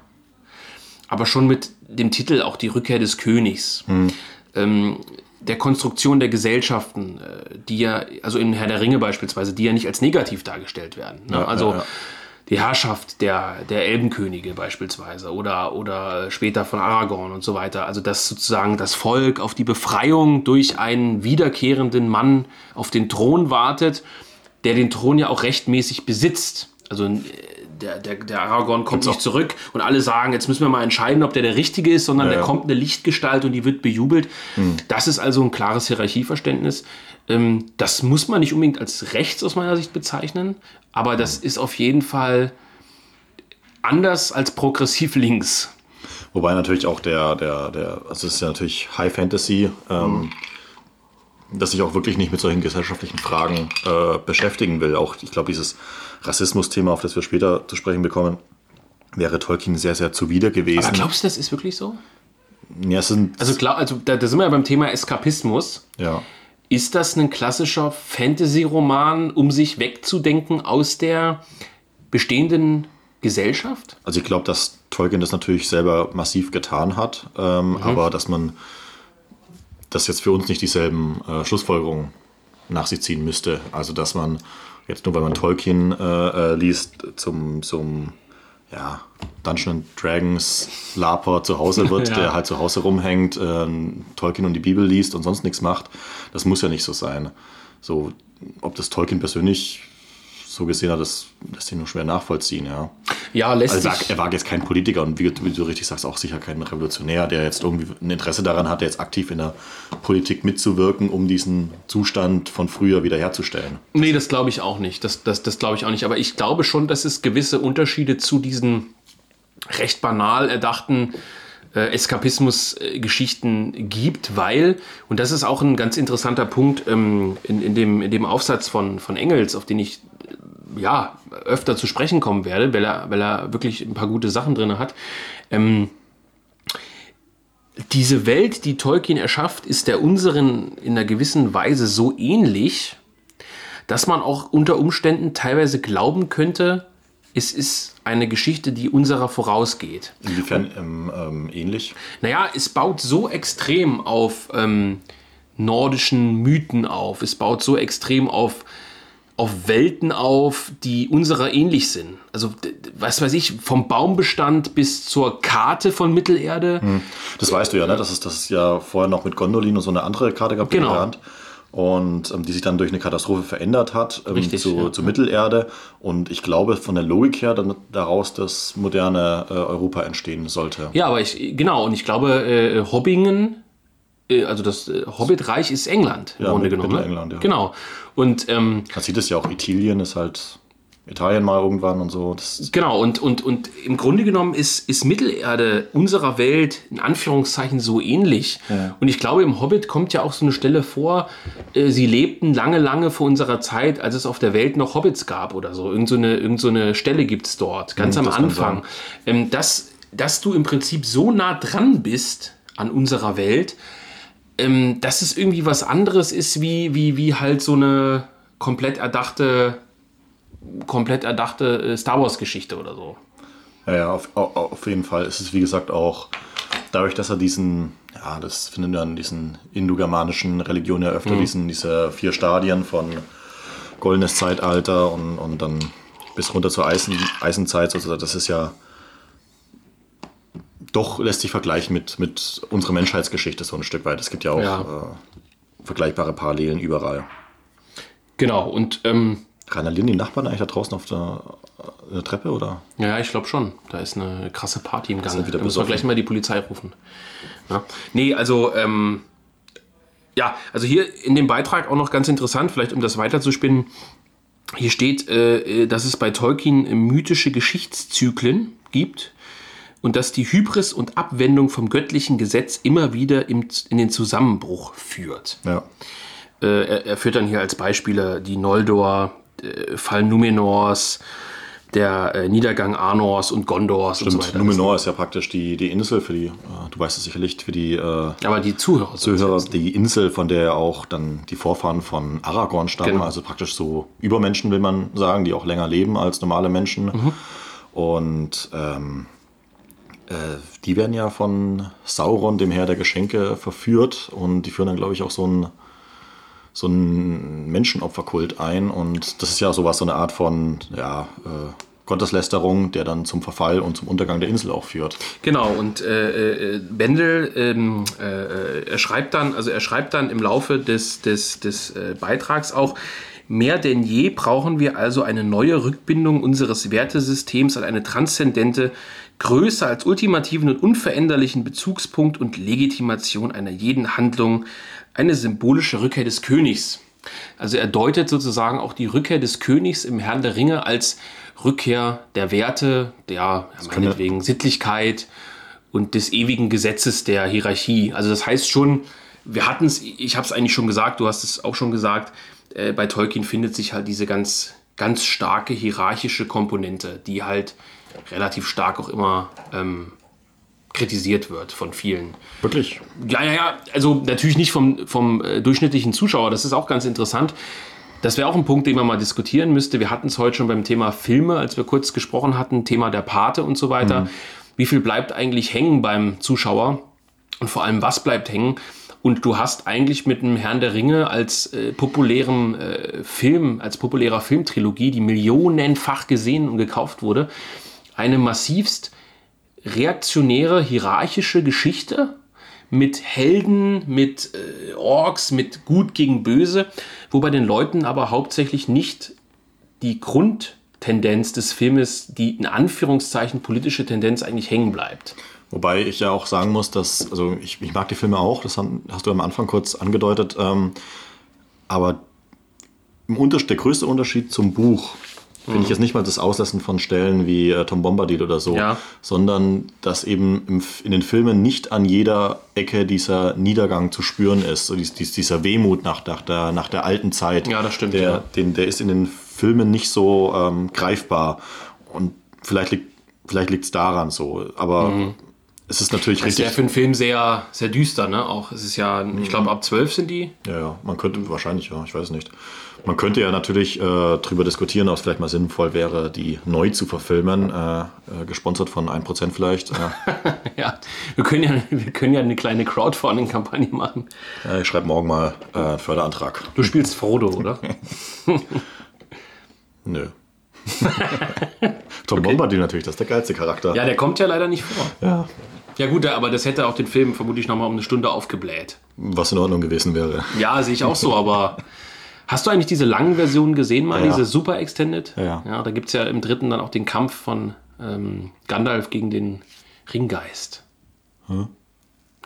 Aber schon mit dem Titel auch die Rückkehr des Königs. Mhm. Ähm, der Konstruktion der Gesellschaften, äh, die ja, also in Herr der Ringe beispielsweise, die ja nicht als negativ dargestellt werden. Ne? Ja, also ja, ja. die Herrschaft der, der Elbenkönige beispielsweise oder, oder später von Aragorn und so weiter. Also dass sozusagen das Volk auf die Befreiung durch einen wiederkehrenden Mann auf den Thron wartet, der den Thron ja auch rechtmäßig besitzt. Also der, der, der Aragorn kommt nicht zurück und alle sagen, jetzt müssen wir mal entscheiden, ob der der Richtige ist, sondern ja, der ja. kommt eine Lichtgestalt und die wird bejubelt. Mhm. Das ist also ein klares Hierarchieverständnis. Ähm, das muss man nicht unbedingt als rechts aus meiner Sicht bezeichnen, aber das ist auf jeden Fall anders als progressiv links. Wobei natürlich auch der, der, der, also es ist ja natürlich High Fantasy, ähm, mhm. Dass sich auch wirklich nicht mit solchen gesellschaftlichen Fragen äh, beschäftigen will. Auch, ich glaube, dieses Rassismus-Thema, auf das wir später zu sprechen bekommen, wäre Tolkien sehr, sehr zuwider gewesen. Aber glaubst du, das ist wirklich so? Ja, es sind also, glaub, also da, da sind wir ja beim Thema Eskapismus. Ja. Ist das ein klassischer Fantasy-Roman, um sich wegzudenken aus der bestehenden Gesellschaft? Also ich glaube, dass Tolkien das natürlich selber massiv getan hat, ähm, mhm. aber dass man das jetzt für uns nicht dieselben äh, Schlussfolgerungen nach sich ziehen müsste. Also dass man jetzt nur weil man Tolkien äh, äh, liest, zum, zum ja, Dungeons Dragons Laper zu Hause wird, [LAUGHS] ja. der halt zu Hause rumhängt, äh, Tolkien und die Bibel liest und sonst nichts macht. Das muss ja nicht so sein. So, ob das Tolkien persönlich so gesehen hat, das lässt sich nur schwer nachvollziehen, ja. Ja, lässt also, sich. Er war jetzt kein Politiker und wie, wie, du richtig sagst, auch sicher kein Revolutionär, der jetzt irgendwie ein Interesse daran hat, jetzt aktiv in der Politik mitzuwirken, um diesen Zustand von früher wiederherzustellen. Nee, das glaube ich auch nicht. Das, das, das glaube ich auch nicht. Aber ich glaube schon, dass es gewisse Unterschiede zu diesen recht banal erdachten äh, Eskapismus-Geschichten gibt, weil, und das ist auch ein ganz interessanter Punkt ähm, in, in, dem, in dem Aufsatz von, von Engels, auf den ich ja, öfter zu sprechen kommen werde, weil er, weil er wirklich ein paar gute Sachen drin hat. Ähm, diese Welt, die Tolkien erschafft, ist der unseren in einer gewissen Weise so ähnlich, dass man auch unter Umständen teilweise glauben könnte, es ist eine Geschichte, die unserer vorausgeht. Inwiefern ähm, ähm, ähnlich? Naja, es baut so extrem auf ähm, nordischen Mythen auf. Es baut so extrem auf auf Welten auf, die unserer ähnlich sind. Also, was weiß ich, vom Baumbestand bis zur Karte von Mittelerde. Hm. Das weißt du ja, ne? dass es das ja vorher noch mit Gondolin und so eine andere Karte gab genau. Hand. Und ähm, die sich dann durch eine Katastrophe verändert hat ähm, Richtig, zu, ja. zu, Mittelerde. Und ich glaube, von der Logik her dann daraus das moderne äh, Europa entstehen sollte. Ja, aber ich, genau, und ich glaube, äh, Hobbingen äh, also das äh, Hobbitreich ist England im ja, Grunde genommen. Ne? England, ja. Genau. Und ähm, man sieht es ja auch, Italien ist halt Italien mal irgendwann und so. Das genau, und, und, und im Grunde genommen ist, ist Mittelerde unserer Welt in Anführungszeichen so ähnlich. Ja. Und ich glaube, im Hobbit kommt ja auch so eine Stelle vor, äh, sie lebten lange, lange vor unserer Zeit, als es auf der Welt noch Hobbits gab oder so. Irgend so eine, irgend so eine Stelle gibt es dort, ganz mhm, am Anfang. Ähm, dass, dass du im Prinzip so nah dran bist an unserer Welt, ähm, dass es irgendwie was anderes ist, wie, wie, wie halt so eine komplett erdachte, komplett erdachte äh, Star Wars-Geschichte oder so. Ja, ja auf, auf, jeden Fall. Es ist wie gesagt auch dadurch, dass er diesen, ja, das findet man in diesen indogermanischen Religionen ja öfter, diesen, diese vier Stadien von goldenes Zeitalter und, und dann bis runter zur Eisen, Eisenzeit. Also das ist ja doch lässt sich vergleichen mit, mit unserer Menschheitsgeschichte so ein Stück weit. Es gibt ja auch Ja. Äh, vergleichbare Parallelen überall. Genau, und ähm, Randalieren die Nachbarn eigentlich da draußen auf der, äh, der Treppe oder? ja, ich glaube schon. Da ist eine krasse Party im wieder Da müssen wir gleich mal die Polizei rufen. Ja. Nee, also, ähm, ja, also hier in dem Beitrag auch noch ganz interessant, vielleicht um das weiterzuspinnen. Hier steht, äh, dass es bei Tolkien mythische Geschichtszyklen gibt und dass die Hybris und Abwendung vom göttlichen Gesetz immer wieder im, in den Zusammenbruch führt. Ja. Äh, er, er führt dann hier als Beispiele die Noldor, äh, Fall Numenors, der äh, Niedergang Arnors und Gondors und so Stimmt, weiter. Numenor ist ja praktisch die, die Insel für die, äh, du weißt es sicherlich, für die äh, Aber die Zuhörer. Zuhörer, die Insel, von der auch dann die Vorfahren von Aragorn stammen, Genau. also praktisch so Übermenschen, will man sagen, die auch länger leben als normale Menschen. Mhm. Und ähm, äh, die werden ja von Sauron, dem Herr der Geschenke, verführt und die führen dann, glaube ich, auch so ein so Menschenopferkult ein und das ist ja sowas, so eine Art von ja, äh, Gotteslästerung, der dann zum Verfall und zum Untergang der Insel auch führt. Genau, und äh, äh, Bendel, ähm, äh, er schreibt dann, also er schreibt dann im Laufe des, des, des äh, Beitrags auch, mehr denn je brauchen wir also eine neue Rückbindung unseres Wertesystems an eine transzendente, größer als ultimativen und unveränderlichen Bezugspunkt und Legitimation einer jeden Handlung, eine symbolische Rückkehr des Königs. Also er deutet sozusagen auch die Rückkehr des Königs im Herrn der Ringe als Rückkehr der Werte, der ja, meinetwegen Sittlichkeit und des ewigen Gesetzes der Hierarchie. Also das heißt schon, wir hatten es, ich habe es eigentlich schon gesagt, du hast es auch schon gesagt, äh, bei Tolkien findet sich halt diese ganz, ganz starke hierarchische Komponente, die halt relativ stark auch immer ähm, kritisiert wird von vielen. Wirklich? Ja, ja, ja. Also natürlich nicht vom, vom äh, durchschnittlichen Zuschauer. Das ist auch ganz interessant. Das wäre auch ein Punkt, den man mal diskutieren müsste. Wir hatten es heute schon beim Thema Filme, als wir kurz gesprochen hatten, Thema der Pate und so weiter. Wie viel bleibt eigentlich hängen beim Zuschauer? Und vor allem, was bleibt hängen? Und du hast eigentlich mit dem Herrn der Ringe als äh, populären äh, Film, als populärer Filmtrilogie, die millionenfach gesehen und gekauft wurde, eine massivst reaktionäre, hierarchische Geschichte mit Helden, mit äh, Orks, mit Gut gegen Böse, wo bei den Leuten aber hauptsächlich nicht die Grundtendenz des Filmes, die in Anführungszeichen politische Tendenz eigentlich hängen bleibt. Wobei ich ja auch sagen muss, dass, also ich, ich mag die Filme auch, das hast du am Anfang kurz angedeutet, ähm, aber im Unterschied, der größte Unterschied zum Buch finde ich jetzt nicht mal das Auslassen von Stellen wie äh, Tom Bombadil oder so, Ja. sondern dass eben im, in den Filmen nicht an jeder Ecke dieser Niedergang zu spüren ist, so dies, dies, dieser Wehmut nach, nach, der, nach der alten Zeit. Ja, das stimmt, Der, ja. den, der ist in den Filmen nicht so ähm, greifbar und vielleicht liegt vielleicht liegt es daran so, aber es ist natürlich Das ist richtig. ja für einen Film sehr, sehr düster, ne? Auch es ist ja, ich glaube, ab 12 sind die. Ja, ja, man könnte wahrscheinlich, ja, ich weiß nicht. Man könnte ja natürlich äh, darüber diskutieren, ob es vielleicht mal sinnvoll wäre, die neu zu verfilmen, äh, äh, gesponsert von 1% vielleicht. Äh, [LAUGHS] Ja, wir können ja, wir können ja eine kleine Crowdfunding-Kampagne machen. ich schreibe morgen mal äh, einen Förderantrag. Du spielst Frodo, oder? [LAUGHS] Nö. [LAUGHS] Tom Bombadil natürlich, das ist der geilste Charakter. Ja, der kommt ja leider nicht vor. Ja. Ja gut, aber das hätte auch den Film vermutlich nochmal um eine Stunde aufgebläht. Was in Ordnung gewesen wäre. Ja, sehe ich auch so, aber hast du eigentlich diese langen Versionen gesehen mal, Ja. diese Super Extended? Ja. ja da gibt es ja im dritten dann auch den Kampf von ähm, Gandalf gegen den Ringgeist. Na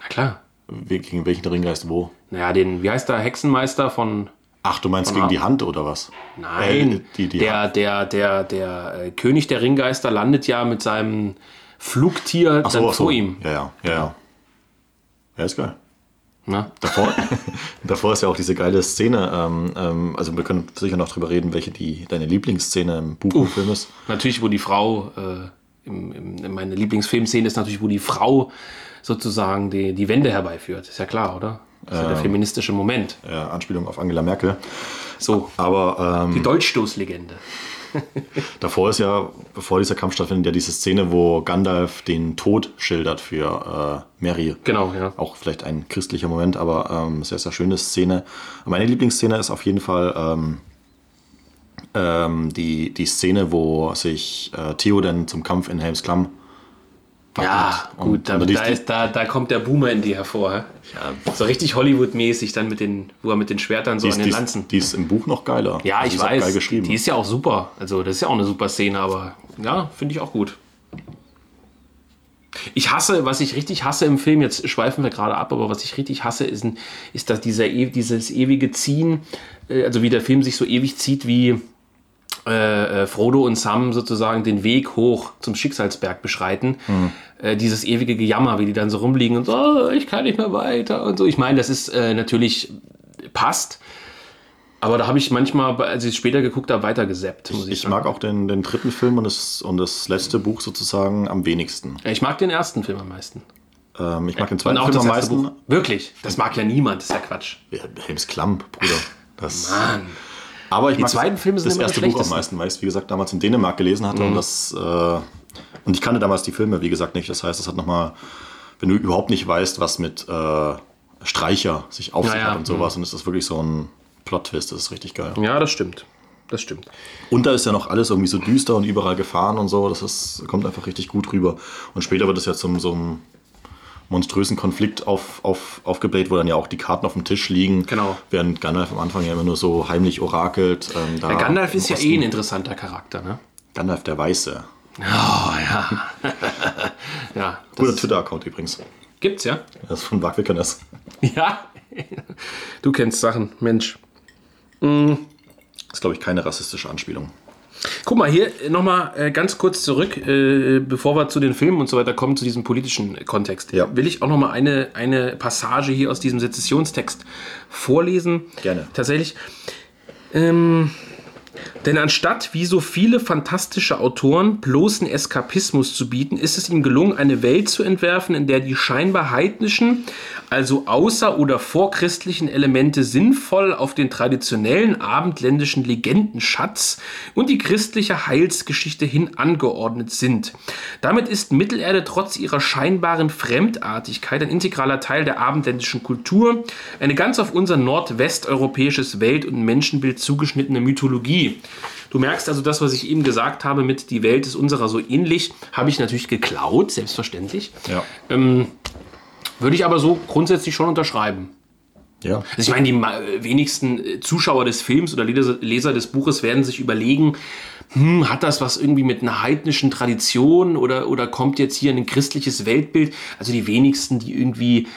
klar. Gegen welchen Ringgeist wo? Naja, den, wie heißt der, Hexenmeister von Ach, du meinst gegen die Hand oder was? Nein, Äh, die, die der, der, der, der äh, König der Ringgeister landet ja mit seinem Flugtier Ach so, dann ach so. vor ihm. Ja, ja, ja, ja. Ja, ist geil. Na? Davor, [LAUGHS] davor ist ja auch diese geile Szene. Ähm, ähm, also wir können sicher noch drüber reden, welche die deine Lieblingsszene im Buch und Film ist. Natürlich, wo die Frau, äh, im, im, meine Lieblingsfilmszene ist natürlich, wo die Frau sozusagen die, die Wende herbeiführt. Ist ja klar, oder? Ja Ähm. der feministische Moment. Äh, Anspielung auf Angela Merkel. So, Aber die ähm, Dolchstoßlegende. [LAUGHS] Davor ist ja, bevor dieser Kampf stattfindet, ja diese Szene, wo Gandalf den Tod schildert für äh, Mary. Genau, ja. Auch vielleicht ein christlicher Moment, aber ähm, sehr, sehr schöne Szene. Meine Lieblingsszene ist auf jeden Fall ähm, ähm, die, die Szene, wo sich äh, Theo dann zum Kampf in Helms Klamm ja, gut, da, da, ist, da, da kommt der Boomer in dir hervor. Ja. So richtig Hollywood-mäßig, dann mit den, wo er mit den Schwertern so Die an den Lanzen. die ist im Buch noch geiler. Ja, Die ich weiß. Geil geschrieben. Die ist ja auch super. Also, das ist ja auch eine super Szene, aber ja, finde ich auch gut. Ich hasse, was ich richtig hasse im Film, jetzt schweifen wir gerade ab, aber was ich richtig hasse, ist, ist dass dieser, e- dieses ewige Ziehen, äh, also wie der Film sich so ewig zieht, wie äh, äh, Frodo und Sam sozusagen den Weg hoch zum Schicksalsberg beschreiten. Äh, dieses ewige Gejammer, wie die dann so rumliegen und so, oh, ich kann nicht mehr weiter und so. Ich meine, das ist äh, natürlich passt. Aber da habe ich manchmal, als ich es später geguckt habe, weiter gesappt, muss ich, Ich mag auch den, den dritten Film und das, und das letzte Buch sozusagen am wenigsten. Ich mag den ersten Film am meisten. Ähm, ich mag den zweiten Film am meisten. Buch. Wirklich? Das mag ja niemand, das ist ja Quatsch. Ja, Helms Klamm, Bruder. Das, Mann. Aber ich mag zweiten Filme sind das erste die Buch am meisten, weil ich es, wie gesagt, damals in Dänemark gelesen hatte. Und, das, äh, und ich kannte damals die Filme, wie gesagt, nicht. Das heißt, es hat nochmal, wenn du überhaupt nicht weißt, was mit äh, Streicher sich auf sich ja. hat und sowas, und es ist wirklich so ein Plot-Twist, das ist richtig geil. Ja, das stimmt. Das stimmt. Und da ist ja noch alles irgendwie so düster und überall Gefahren und so. Das ist, kommt einfach richtig gut rüber. Und später wird es ja zum so einem monströsen Konflikt auf, auf, aufgebläht, wo dann ja auch die Karten auf dem Tisch liegen. Genau. Während Gandalf am Anfang ja immer nur so heimlich orakelt. Ähm, Der Gandalf ist ja eh ein interessanter Charakter, ne? Gandalf der Weiße. Oh, ja. [LAUGHS] ja, Guter Twitter-Account übrigens. gibt's ja. Das ist von Mark Wickernes. [LAUGHS] Ja. Du kennst Sachen, Mensch. Das ist, glaube ich, keine rassistische Anspielung. Guck mal, hier nochmal äh, ganz kurz zurück, äh, bevor wir zu den Filmen und so weiter kommen, zu diesem politischen Kontext. Ja. Will ich auch nochmal eine, eine Passage hier aus diesem Sezessionstext vorlesen. Gerne. Tatsächlich. Ähm, denn anstatt, wie so viele fantastische Autoren, bloßen Eskapismus zu bieten, ist es ihm gelungen, eine Welt zu entwerfen, in der die scheinbar heidnischen, also außer- oder vorchristlichen Elemente sinnvoll auf den traditionellen abendländischen Legendenschatz und die christliche Heilsgeschichte hin angeordnet sind. Damit ist Mittelerde trotz ihrer scheinbaren Fremdartigkeit ein integraler Teil der abendländischen Kultur, eine ganz auf unser nordwesteuropäisches Welt- und Menschenbild zugeschnittene Mythologie. Du merkst also das, was ich eben gesagt habe mit die Welt ist unserer so ähnlich, habe ich natürlich geklaut, selbstverständlich. Ja. Ähm, würde ich aber so grundsätzlich schon unterschreiben. Ja. Also ich meine, die wenigsten äh, Zuschauer des Films oder Leser, des Buches werden sich überlegen, hm, hat das was irgendwie mit einer heidnischen Tradition oder, oder kommt jetzt hier ein christliches Weltbild? Also die wenigsten, die irgendwie,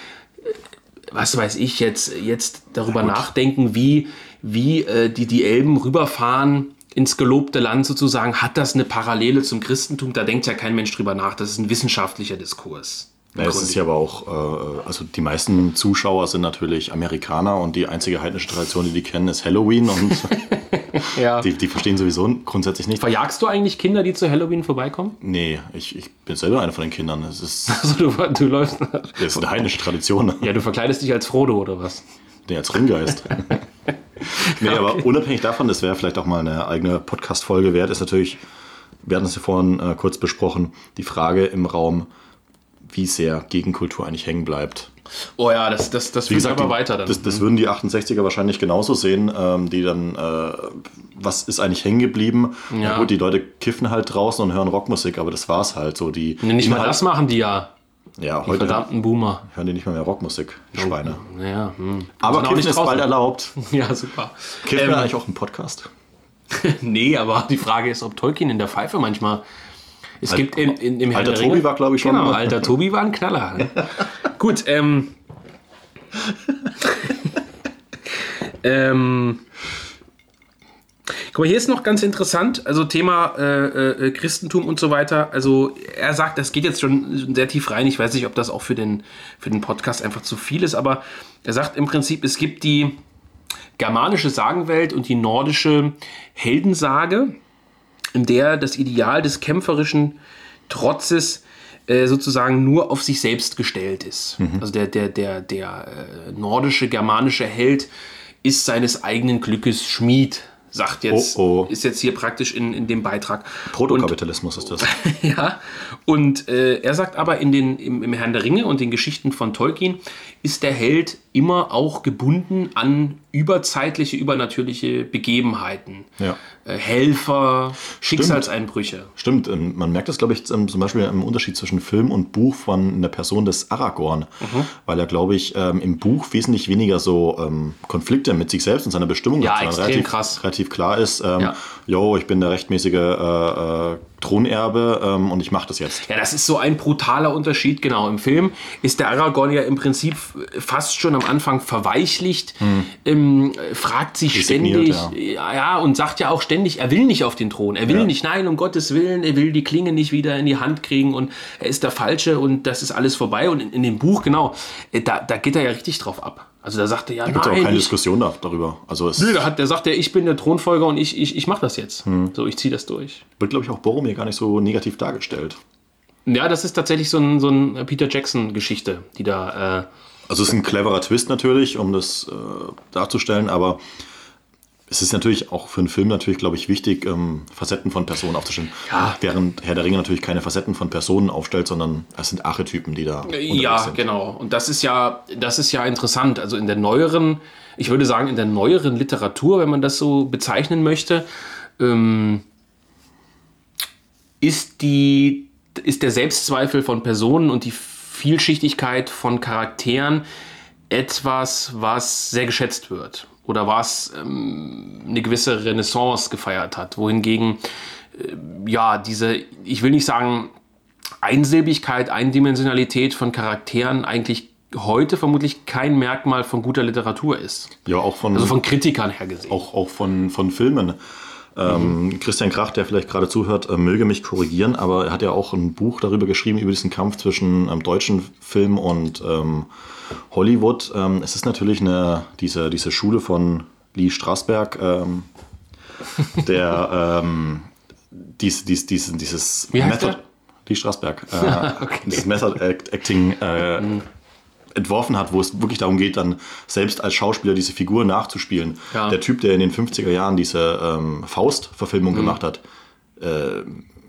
was weiß ich, jetzt, jetzt darüber nachdenken, wie, wie äh, die, die Elben rüberfahren ins gelobte Land sozusagen, hat das eine Parallele zum Christentum? Da denkt ja kein Mensch drüber nach. Das ist ein wissenschaftlicher Diskurs. Ja, es ist ja aber auch, äh, also die meisten Zuschauer sind natürlich Amerikaner und die einzige heidnische Tradition, die die kennen, ist Halloween und [LAUGHS] [LAUGHS] ja. die, die verstehen sowieso grundsätzlich nicht. Verjagst du eigentlich Kinder, die zu Halloween vorbeikommen? Nee, ich, ich bin selber einer von den Kindern. Es ist, [LAUGHS] Also du, du läufst. das ist eine heidnische Tradition. Ja, du verkleidest dich als Frodo oder was? Nee, als Ringgeist. [LAUGHS] nee, aber unabhängig davon, das wäre vielleicht auch mal eine eigene Podcast-Folge wert, ist natürlich, wir hatten es ja vorhin äh, kurz besprochen, die Frage im Raum, wie sehr Gegenkultur eigentlich hängen bleibt. Oh ja, das, das, das Wie gesagt, aber weiter dann. Das, das würden die 68er wahrscheinlich genauso sehen, ähm, die dann, äh, was ist eigentlich hängen geblieben? Ja. Gut, die Leute kiffen halt draußen und hören Rockmusik, aber das war's halt so. Die Nee, nicht mal das machen die ja. Ja, Die heute verdammten Boomer. hören die nicht mal mehr Rockmusik, die Schweine. Ja, hm. Aber Kiffen ist bald erlaubt. [LAUGHS] Ja, super. Kiffen Ähm, eigentlich auch ein Podcast? [LAUGHS] nee, aber die Frage ist, ob Tolkien in der Pfeife manchmal. Es gibt in, in, im Alter Tobi war, glaub ich, schon Genau, mal. alter Tobi war ein Knaller. [LAUGHS] Gut, ähm. ähm. Guck mal, hier ist noch ganz interessant, also Thema äh, äh, Christentum und so weiter. Also er sagt, das geht jetzt schon sehr tief rein. Ich weiß nicht, ob das auch für den, für den Podcast einfach zu viel ist, aber er sagt im Prinzip, es gibt die germanische Sagenwelt und die nordische Heldensage, in der das Ideal des kämpferischen Trotzes äh, sozusagen nur auf sich selbst gestellt ist. Also der, der, der, der äh, nordische, germanische Held ist seines eigenen Glückes Schmied, sagt jetzt, Oh, oh. ist jetzt hier praktisch in, in dem Beitrag. Protokapitalismus ist das. [LAUGHS] ja, und äh, er sagt aber, in den, im, im Herrn der Ringe und den Geschichten von Tolkien ist der Held immer auch gebunden an überzeitliche, übernatürliche Begebenheiten. Ja. Äh, Helfer, Schicksalseinbrüche. Stimmt, ähm, man merkt das, glaube ich, ähm, zum Beispiel im Unterschied zwischen Film und Buch von der Person des Aragorn, Mhm. weil er, glaube ich, ähm, im Buch wesentlich weniger so ähm, Konflikte mit sich selbst und seiner Bestimmung Ja, hat, sondern relativ, krass. relativ klar ist, ähm, Ja. Yo, ich bin der rechtmäßige äh, äh, Thronerbe ähm, und ich mache das jetzt. Ja, das ist so ein brutaler Unterschied. Genau, im Film ist der Aragorn ja im Prinzip fast schon am Anfang verweichlicht, ähm, fragt sich ständig, ja. ja, und sagt ja auch ständig, er will nicht auf den Thron. Er will Ja. nicht, nein, um Gottes Willen, er will die Klinge nicht wieder in die Hand kriegen und er ist der Falsche und das ist alles vorbei. Und in, in dem Buch, genau, äh, da, da geht er ja richtig drauf ab. Also da sagt er ja, Da gibt es auch keine ich, Diskussion da, darüber. Also es Nö, da, hat, der sagt ja, ich bin der Thronfolger und ich, ich, ich mache das jetzt. Hm. So, ich ziehe das durch. wird, glaube ich, auch Boromir gar nicht so negativ dargestellt. Ja, das ist tatsächlich so ein, so ein Peter Jackson-Geschichte, die da. Äh, Also es ist ein cleverer Twist natürlich, um das äh, darzustellen, aber es ist natürlich auch für einen Film natürlich, glaube ich, wichtig, ähm, Facetten von Personen aufzustellen. Ja. Während Herr der Ringe natürlich keine Facetten von Personen aufstellt, sondern es sind Archetypen, die da Ja, sind. genau. Und das ist ja, das ist ja interessant. Also in der neueren, ich würde sagen, in der neueren Literatur, wenn man das so bezeichnen möchte, ähm, ist die, ist der Selbstzweifel von Personen und die Vielschichtigkeit von Charakteren etwas, was sehr geschätzt wird oder was ähm, eine gewisse Renaissance gefeiert hat, wohingegen äh, ja diese, ich will nicht sagen Einsilbigkeit, Eindimensionalität von Charakteren eigentlich heute vermutlich kein Merkmal von guter Literatur ist. Ja, auch von, Also von Kritikern her gesehen. auch, auch von, von Filmen. Ähm, Christian Krach, der vielleicht gerade zuhört, äh, möge mich korrigieren, aber er hat ja auch ein Buch darüber geschrieben, über diesen Kampf zwischen ähm, deutschen Film und ähm, Hollywood. Ähm, es ist natürlich eine, diese, diese Schule von Lee Strasberg, ähm, der ähm, dies, dies, dies, dieses Wie heißt der? Lee Strasberg, äh, [LAUGHS] Okay. dieses Method Act- Acting äh, entworfen hat, wo es wirklich darum geht, dann selbst als Schauspieler diese Figur nachzuspielen. Ja. Der Typ, der in den 50er Jahren diese ähm, Faust-Verfilmung gemacht hat, äh,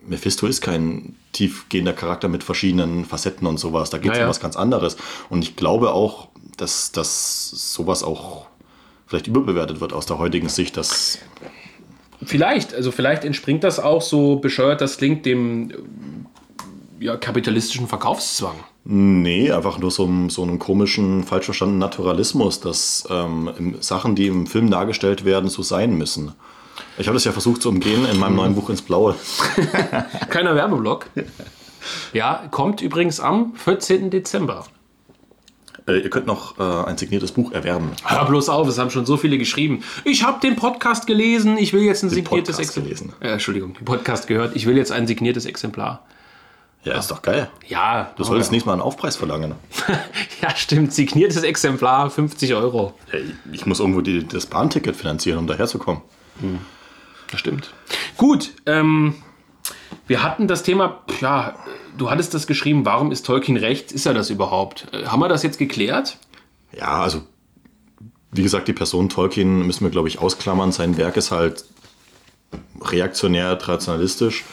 Mephisto ist kein tiefgehender Charakter mit verschiedenen Facetten und sowas. Da geht es Ja, um was ganz anderes. Und ich glaube auch, dass, dass sowas auch vielleicht überbewertet wird aus der heutigen Sicht, dass Vielleicht, also vielleicht entspringt das auch so bescheuert, das klingt dem ja, kapitalistischen Verkaufszwang. Nee, einfach nur so, einem- so einen komischen, falsch verstandenen Naturalismus, dass ähm, Sachen, die im Film dargestellt werden, so sein müssen. Ich habe das ja versucht zu umgehen in meinem neuen Buch ins Blaue. [LAUGHS] Keiner Werbeblock. Ja, kommt übrigens am 14. Dezember. Äh, ihr könnt noch äh, ein signiertes Buch erwerben. Hör bloß auf, es haben schon so viele geschrieben. Ich habe den Podcast gelesen, ich will jetzt ein signiertes Podcast Exemplar. Äh, Entschuldigung, den Podcast gehört, ich will jetzt ein signiertes Exemplar. Ja, ist doch geil. Ja, Du solltest nächstes Mal einen Aufpreis verlangen. [LAUGHS] ja, stimmt, signiertes Exemplar, 50 Euro. Ich muss irgendwo die, das Bahnticket finanzieren, um daherzukommen. Das stimmt. Gut, ähm, wir hatten das Thema, ja, du hattest das geschrieben, warum ist Tolkien rechts? Ist er das überhaupt? Äh, haben wir das jetzt geklärt? Ja, also wie gesagt, die Person Tolkien müssen wir, glaube ich, ausklammern. Sein Werk ist halt reaktionär, traditionalistisch.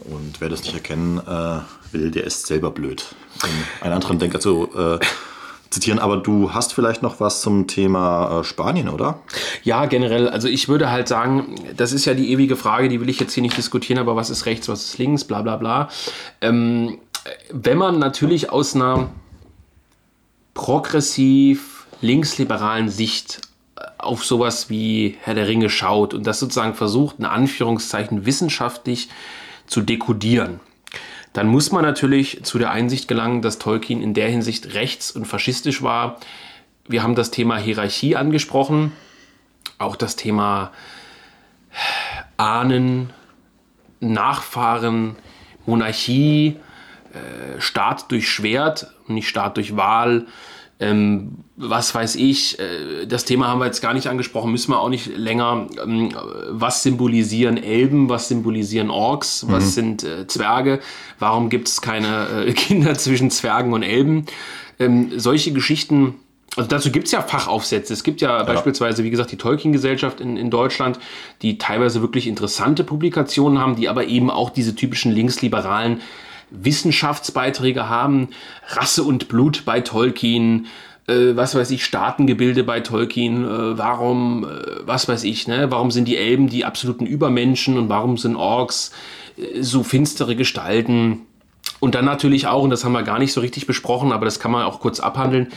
Und wer das nicht erkennen äh, will, der ist selber blöd. Um einen anderen Denker zu äh, zitieren. Aber du hast vielleicht noch was zum Thema äh, Spanien, oder? Ja, generell. Also ich würde halt sagen, das ist ja die ewige Frage, die will ich jetzt hier nicht diskutieren, aber was ist rechts, was ist links, bla bla bla. Ähm, wenn man natürlich aus einer progressiv linksliberalen Sicht äh, auf sowas wie Herr der Ringe schaut und das sozusagen versucht, in Anführungszeichen wissenschaftlich zu dekodieren, dann muss man natürlich zu der Einsicht gelangen, dass Tolkien in der Hinsicht rechts und faschistisch war. Wir haben das Thema Hierarchie angesprochen, auch das Thema Ahnen, Nachfahren, Monarchie, äh, Staat durch Schwert, nicht Staat durch Wahl. Ähm, was weiß ich, äh, das Thema haben wir jetzt gar nicht angesprochen, müssen wir auch nicht länger. Ähm, was symbolisieren Elben, was symbolisieren Orks, was sind äh, Zwerge, warum gibt es keine äh, [LAUGHS] Kinder zwischen Zwergen und Elben? Ähm, solche Geschichten Also dazu gibt es ja Fachaufsätze. Es gibt ja, ja, beispielsweise, wie gesagt, die Tolkien-Gesellschaft in, in Deutschland, die teilweise wirklich interessante Publikationen haben, die aber eben auch diese typischen linksliberalen Wissenschaftsbeiträge haben. Rasse und Blut bei Tolkien, äh, was weiß ich, Staatengebilde bei Tolkien, äh, warum, äh, was weiß ich, ne? warum sind die Elben die absoluten Übermenschen und warum sind Orks äh, so finstere Gestalten? Und dann natürlich auch, und das haben wir gar nicht so richtig besprochen, aber das kann man auch kurz abhandeln,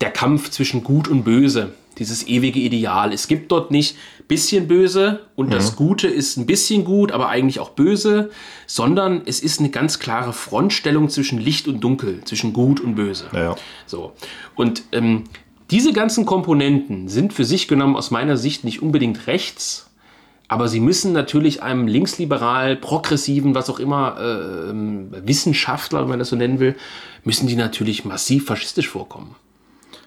der Kampf zwischen Gut und Böse, dieses ewige Ideal. Es gibt dort nicht bisschen böse und mhm. das Gute ist ein bisschen gut, aber eigentlich auch böse, sondern es ist eine ganz klare Frontstellung zwischen Licht und Dunkel, zwischen Gut und Böse. Ja. So. Und ähm, diese ganzen Komponenten sind für sich genommen aus meiner Sicht nicht unbedingt rechts, aber sie müssen natürlich einem linksliberal, progressiven, was auch immer, äh, Wissenschaftler, wenn man das so nennen will, müssen die natürlich massiv faschistisch vorkommen.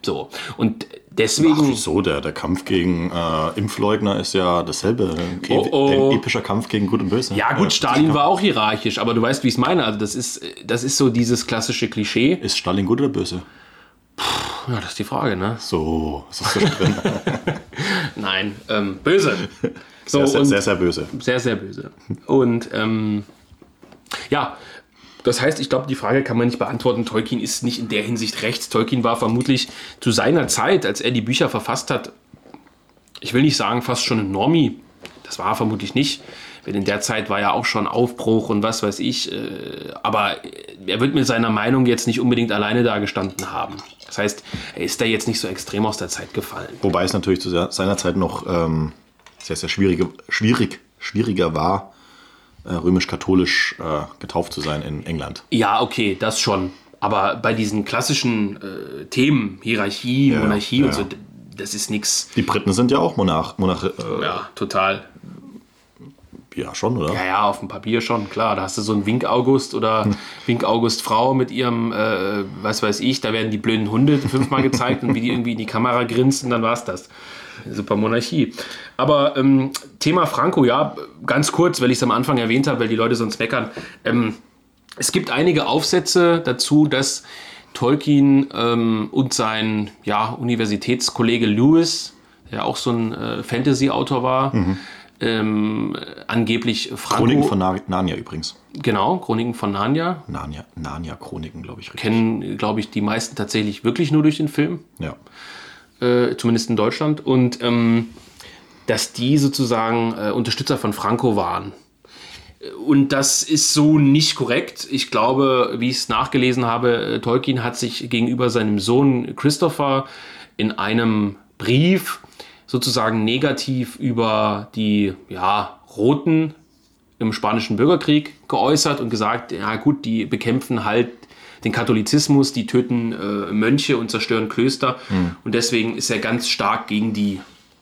So. Und deswegen. Ach, wieso? Der, der Kampf gegen äh, Impfleugner ist ja dasselbe. Oh, oh. ein epischer Kampf gegen Gut und Böse. Ja, gut, Stalin war auch hierarchisch, aber du weißt, wie ich es meine. Also, das ist, das ist so dieses klassische Klischee. Ist Stalin gut oder böse? Puh, ja, das ist die Frage, ne? So, ist das drin? [LAUGHS] Nein, ähm, böse. So, sehr, sehr, sehr, sehr, böse. Sehr, sehr böse. Und ähm, ja, das heißt, ich glaube, die Frage kann man nicht beantworten. Tolkien ist nicht in der Hinsicht rechts. Tolkien war vermutlich zu seiner Zeit, als er die Bücher verfasst hat, ich will nicht sagen fast schon ein Normie. Das war er vermutlich nicht. Denn in der Zeit war ja auch schon Aufbruch und was weiß ich. Äh, aber er wird mit seiner Meinung jetzt nicht unbedingt alleine dagestanden haben. Das heißt, er ist da jetzt nicht so extrem aus der Zeit gefallen. Wobei es natürlich zu seiner Zeit noch ähm, sehr, sehr schwierig, schwierig, schwieriger war, römisch-katholisch äh, getauft zu sein in England. Ja, okay, das schon. Aber bei diesen klassischen äh, Themen, Hierarchie, ja, Monarchie ja. und so, das ist nichts. Die Briten sind ja auch Monarch. Monarch äh, ja, total. Ja, schon, oder? Ja, ja, auf dem Papier schon, klar. Da hast du so einen Wink August oder hm. Wink August Frau mit ihrem, äh, was weiß ich, da werden die blöden Hunde fünfmal gezeigt und wie die irgendwie in die Kamera grinsen, dann war es das. Super Monarchie. Aber ähm, Thema Franco, ja, ganz kurz, weil ich es am Anfang erwähnt habe, weil die Leute sonst meckern. Ähm, es gibt einige Aufsätze dazu, dass Tolkien ähm, und sein ja, Universitätskollege Lewis, der auch so ein äh, Fantasy-Autor war, mhm. ähm, angeblich Franco. Chroniken von Narnia übrigens. Genau, Chroniken von Narnia. Narnia, Narnia Chroniken, glaube ich. Richtig. Kennen, glaube ich, die meisten tatsächlich wirklich nur durch den Film. Ja äh, zumindest in Deutschland, und ähm, dass die sozusagen äh, Unterstützer von Franco waren. Und das ist so nicht korrekt. Ich glaube, wie ich es nachgelesen habe, äh, Tolkien hat sich gegenüber seinem Sohn Christopher in einem Brief sozusagen negativ über die ja, Roten im Spanischen Bürgerkrieg geäußert und gesagt, ja gut, die bekämpfen halt den Katholizismus, die töten äh, Mönche und zerstören Klöster. Mhm. Und deswegen ist er ganz stark gegen die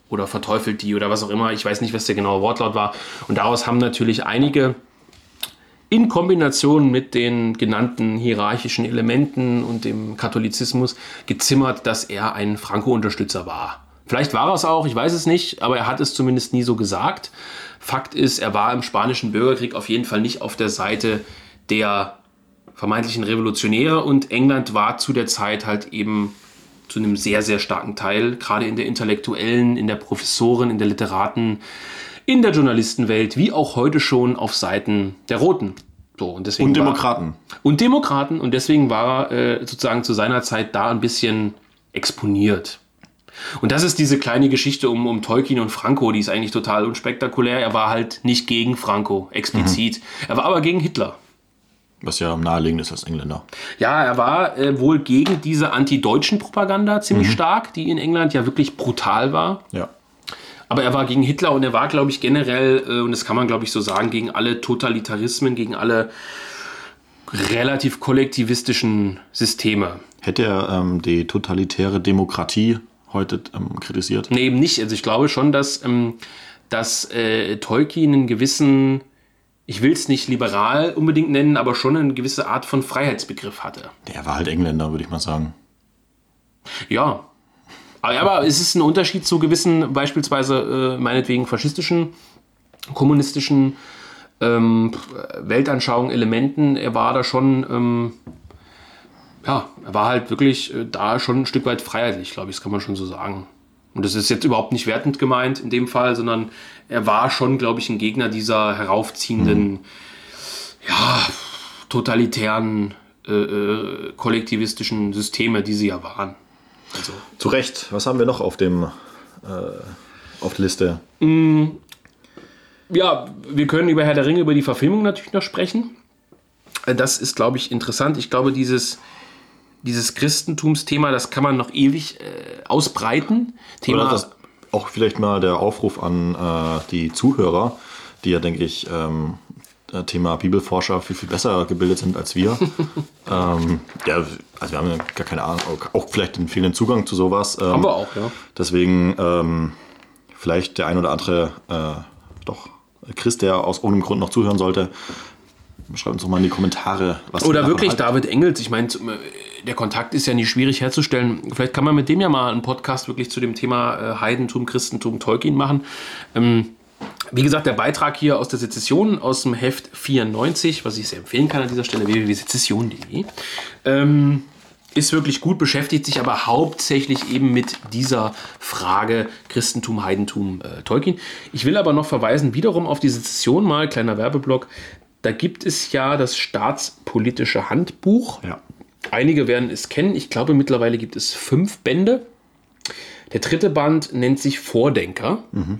oder verteufelt die oder was auch immer. Ich weiß nicht, was der genaue Wortlaut war. Und daraus haben natürlich einige in Kombination mit den genannten hierarchischen Elementen und dem Katholizismus gezimmert, dass er ein Franco-Unterstützer war. Vielleicht war er es auch, ich weiß es nicht, aber er hat es zumindest nie so gesagt. Fakt ist, er war im spanischen Bürgerkrieg auf jeden Fall nicht auf der Seite der vermeintlichen Revolutionäre und England war zu der Zeit halt eben zu einem sehr, sehr starken Teil, gerade in der Intellektuellen, in der Professoren, in der Literaten, in der Journalistenwelt, wie auch heute schon auf Seiten der Roten. So, und, deswegen und Demokraten. War, und Demokraten. Und deswegen war er äh, sozusagen zu seiner Zeit da ein bisschen exponiert. Und das ist diese kleine Geschichte um, um Tolkien und Franco, die ist eigentlich total unspektakulär. Er war halt nicht gegen Franco, explizit. Mhm. Er war aber gegen Hitler. Was ja naheliegend ist als Engländer. Ja, er war äh, wohl gegen diese anti-deutschen Propaganda ziemlich mhm. stark, die in England ja wirklich brutal war. Ja. Aber er war gegen Hitler und er war, glaube ich, generell, äh, und das kann man, glaube ich, so sagen, gegen alle Totalitarismen, gegen alle relativ kollektivistischen Systeme. Hätte er ähm, die totalitäre Demokratie heute ähm, kritisiert? Nee, eben nicht. Also ich glaube schon, dass, ähm, dass äh, Tolkien einen gewissen ich will es nicht liberal unbedingt nennen, aber schon eine gewisse Art von Freiheitsbegriff hatte. Der war halt Engländer, würde ich mal sagen. Ja. Aber, es ist ein Unterschied zu gewissen, beispielsweise äh, meinetwegen faschistischen, kommunistischen ähm, Weltanschauungen, Elementen. Er war da schon, ähm, ja, er war halt wirklich äh, da schon ein Stück weit freiheitlich, glaube ich, das kann man schon so sagen. Und das ist jetzt überhaupt nicht wertend gemeint in dem Fall, sondern er war schon, glaube ich, ein Gegner dieser heraufziehenden, mhm. ja, totalitären, äh, äh, kollektivistischen Systeme, die sie ja waren. Also. Zu Recht. Was haben wir noch auf dem äh, auf der Liste? Mm, ja, wir können über Herr der Ringe, über die Verfilmung natürlich noch sprechen. Äh, das ist, glaube ich, interessant. Ich glaube, dieses, dieses Christentumsthema, das kann man noch ewig äh, ausbreiten. Thema auch vielleicht mal der Aufruf an äh, die Zuhörer, die ja, denke ich, ähm, Thema Bibelforscher viel, viel besser gebildet sind als wir. [LAUGHS] ähm, ja, also wir haben ja gar keine Ahnung, auch vielleicht den fehlenden Zugang zu sowas. Ähm, haben wir auch, ja. Deswegen ähm, vielleicht der ein oder andere, äh, doch, Chris, der aus irgendeinem Grund noch zuhören sollte, schreibt uns doch mal in die Kommentare. Was Oder wirklich. David Engels. Ich meine, der Kontakt ist ja nicht schwierig herzustellen. Vielleicht kann man mit dem ja mal einen Podcast wirklich zu dem Thema äh, Heidentum, Christentum, Tolkien machen. Ähm, wie gesagt, der Beitrag hier aus der Sezession, aus dem Heft 94, was ich sehr empfehlen kann an dieser Stelle, www.sezession.de, ähm, ist wirklich gut, beschäftigt sich aber hauptsächlich eben mit dieser Frage Christentum, Heidentum, äh, Tolkien. Ich will aber noch verweisen, wiederum auf die Sezession mal, kleiner Werbeblock. Da gibt es ja das staatspolitische Handbuch. Ja. Einige werden es kennen. Ich glaube, mittlerweile gibt es fünf Bände. Der dritte Band nennt sich Vordenker. Mhm.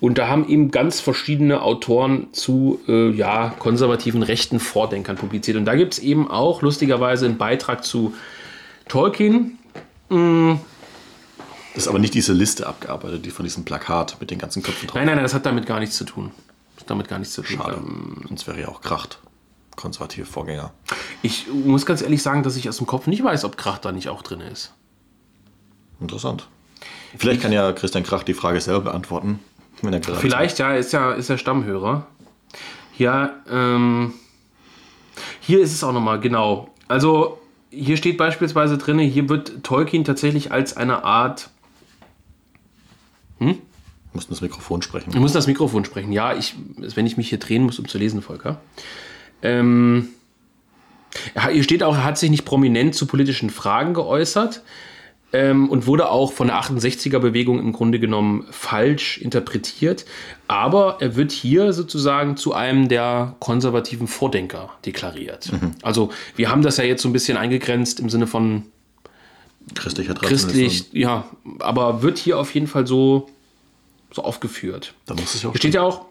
Und da haben eben ganz verschiedene Autoren zu äh, ja, konservativen rechten Vordenkern publiziert. Und da gibt es eben auch lustigerweise einen Beitrag zu Tolkien. Mm. Das ist aber nicht diese Liste abgearbeitet, die von diesem Plakat mit den ganzen Köpfen drauf. Nein, nein, nein, das hat damit gar nichts zu tun. Das hat damit gar nichts zu tun. Schade. Ähm, Sonst wäre ja auch Kracht. Konservative Vorgänger. Ich muss ganz ehrlich sagen, dass ich aus dem Kopf nicht weiß, ob Kracht da nicht auch drin ist. Interessant. Vielleicht kann ja Christian Kracht die Frage selber beantworten. Wenn er Vielleicht, ja, ist ja, ist ja Stammhörer. Ja, ähm, hier ist es auch nochmal, genau. Also, hier steht beispielsweise drin, hier wird Tolkien tatsächlich als eine Art. Hm? Du musst das Mikrofon sprechen. Du musst das Mikrofon sprechen, ja. Ich, wenn ich mich hier drehen muss, um zu lesen, Volker. Ähm, hier steht auch, er hat sich nicht prominent zu politischen Fragen geäußert ähm, und wurde auch von der 68er-Bewegung im Grunde genommen falsch interpretiert. Aber er wird hier sozusagen zu einem der konservativen Vordenker deklariert. Mhm. Also wir haben das ja jetzt so ein bisschen eingegrenzt im Sinne von christlicher Christlich, ja, aber wird hier auf jeden Fall so, so aufgeführt. Da muss es auch hier steht ja auch,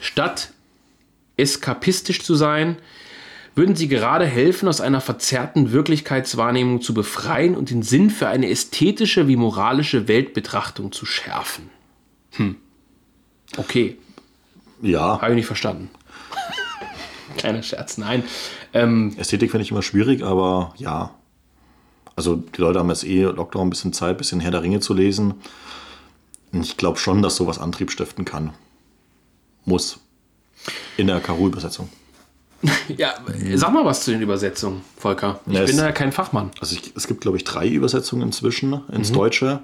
statt eskapistisch zu sein, würden sie gerade helfen, aus einer verzerrten Wirklichkeitswahrnehmung zu befreien und den Sinn für eine ästhetische wie moralische Weltbetrachtung zu schärfen. Hm. Okay. Ja. Habe ich nicht verstanden. [LAUGHS] Kleiner Scherz, nein. Ähm, Ästhetik finde ich immer schwierig, aber ja. Also die Leute haben jetzt eh locker ein bisschen Zeit, ein bisschen Herr der Ringe zu lesen. Ich glaube schon, dass sowas Antrieb stiften kann. Muss. In der Karo-Übersetzung. [LAUGHS] ja, sag mal was zu den Übersetzungen, Volker. Ich ja, bin da ja kein Fachmann. Also ich, es gibt, glaube ich, drei Übersetzungen inzwischen ins mhm. Deutsche.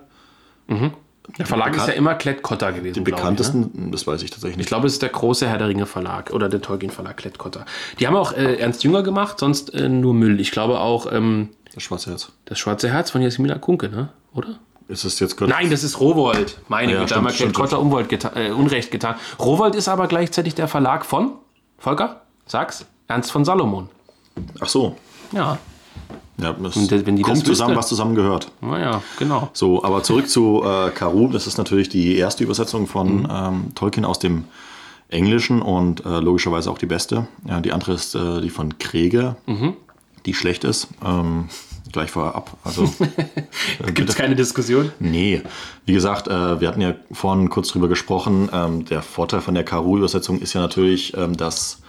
Mhm. Der Verlag ist ja immer Klett-Cotta gewesen. Die bekanntesten, ich, ne? das weiß ich tatsächlich nicht. Ich glaube, es ist der große Herr der Ringe Verlag oder der Tolkien Verlag Klett-Cotta. Die haben auch äh, Ernst Jünger gemacht, sonst äh, nur Müll. Ich glaube auch. Ähm, das Schwarze Herz. Das Schwarze Herz von Jasmina Kunke, ne? Oder? Ist es jetzt Nein, das ist Rowold. Meine ja, Güte, da haben Klett-Cotta geta äh, Unrecht getan. Rowold ist aber gleichzeitig der Verlag von Volker? Sag's. Ernst von Salomon. Ach so. Ja. Ja, das Und wenn die kommt das zusammen, was zusammengehört. Naja, genau. So, aber zurück zu äh, Karu. Das ist natürlich die erste Übersetzung von mhm. ähm, Tolkien aus dem Englischen und äh, logischerweise auch die beste. Ja, die andere ist äh, die von Krege, mhm. die schlecht ist. Ähm, gleich vorab. Also [LAUGHS] gibt es keine Diskussion? Nee. Wie gesagt, äh, wir hatten ja vorhin kurz drüber gesprochen. Ähm, der Vorteil von der Karu-Übersetzung ist ja natürlich, ähm, dass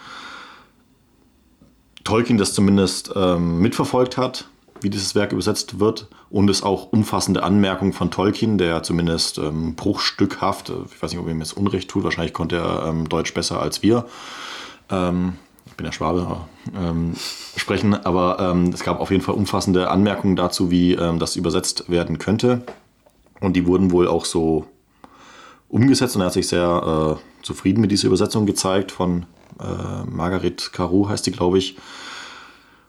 Tolkien das zumindest ähm, mitverfolgt hat, wie dieses Werk übersetzt wird und es auch umfassende Anmerkungen von Tolkien, der zumindest ähm, bruchstückhaft, äh, ich weiß nicht, ob ihm jetzt Unrecht tut, wahrscheinlich konnte er ähm, Deutsch besser als wir. Ähm, bin ja Schwabe, ähm, sprechen, aber ähm, es gab auf jeden Fall umfassende Anmerkungen dazu, wie ähm, das übersetzt werden könnte. Und die wurden wohl auch so umgesetzt und er hat sich sehr äh, zufrieden mit dieser Übersetzung gezeigt von äh, Margaret Caru heißt die, glaube ich.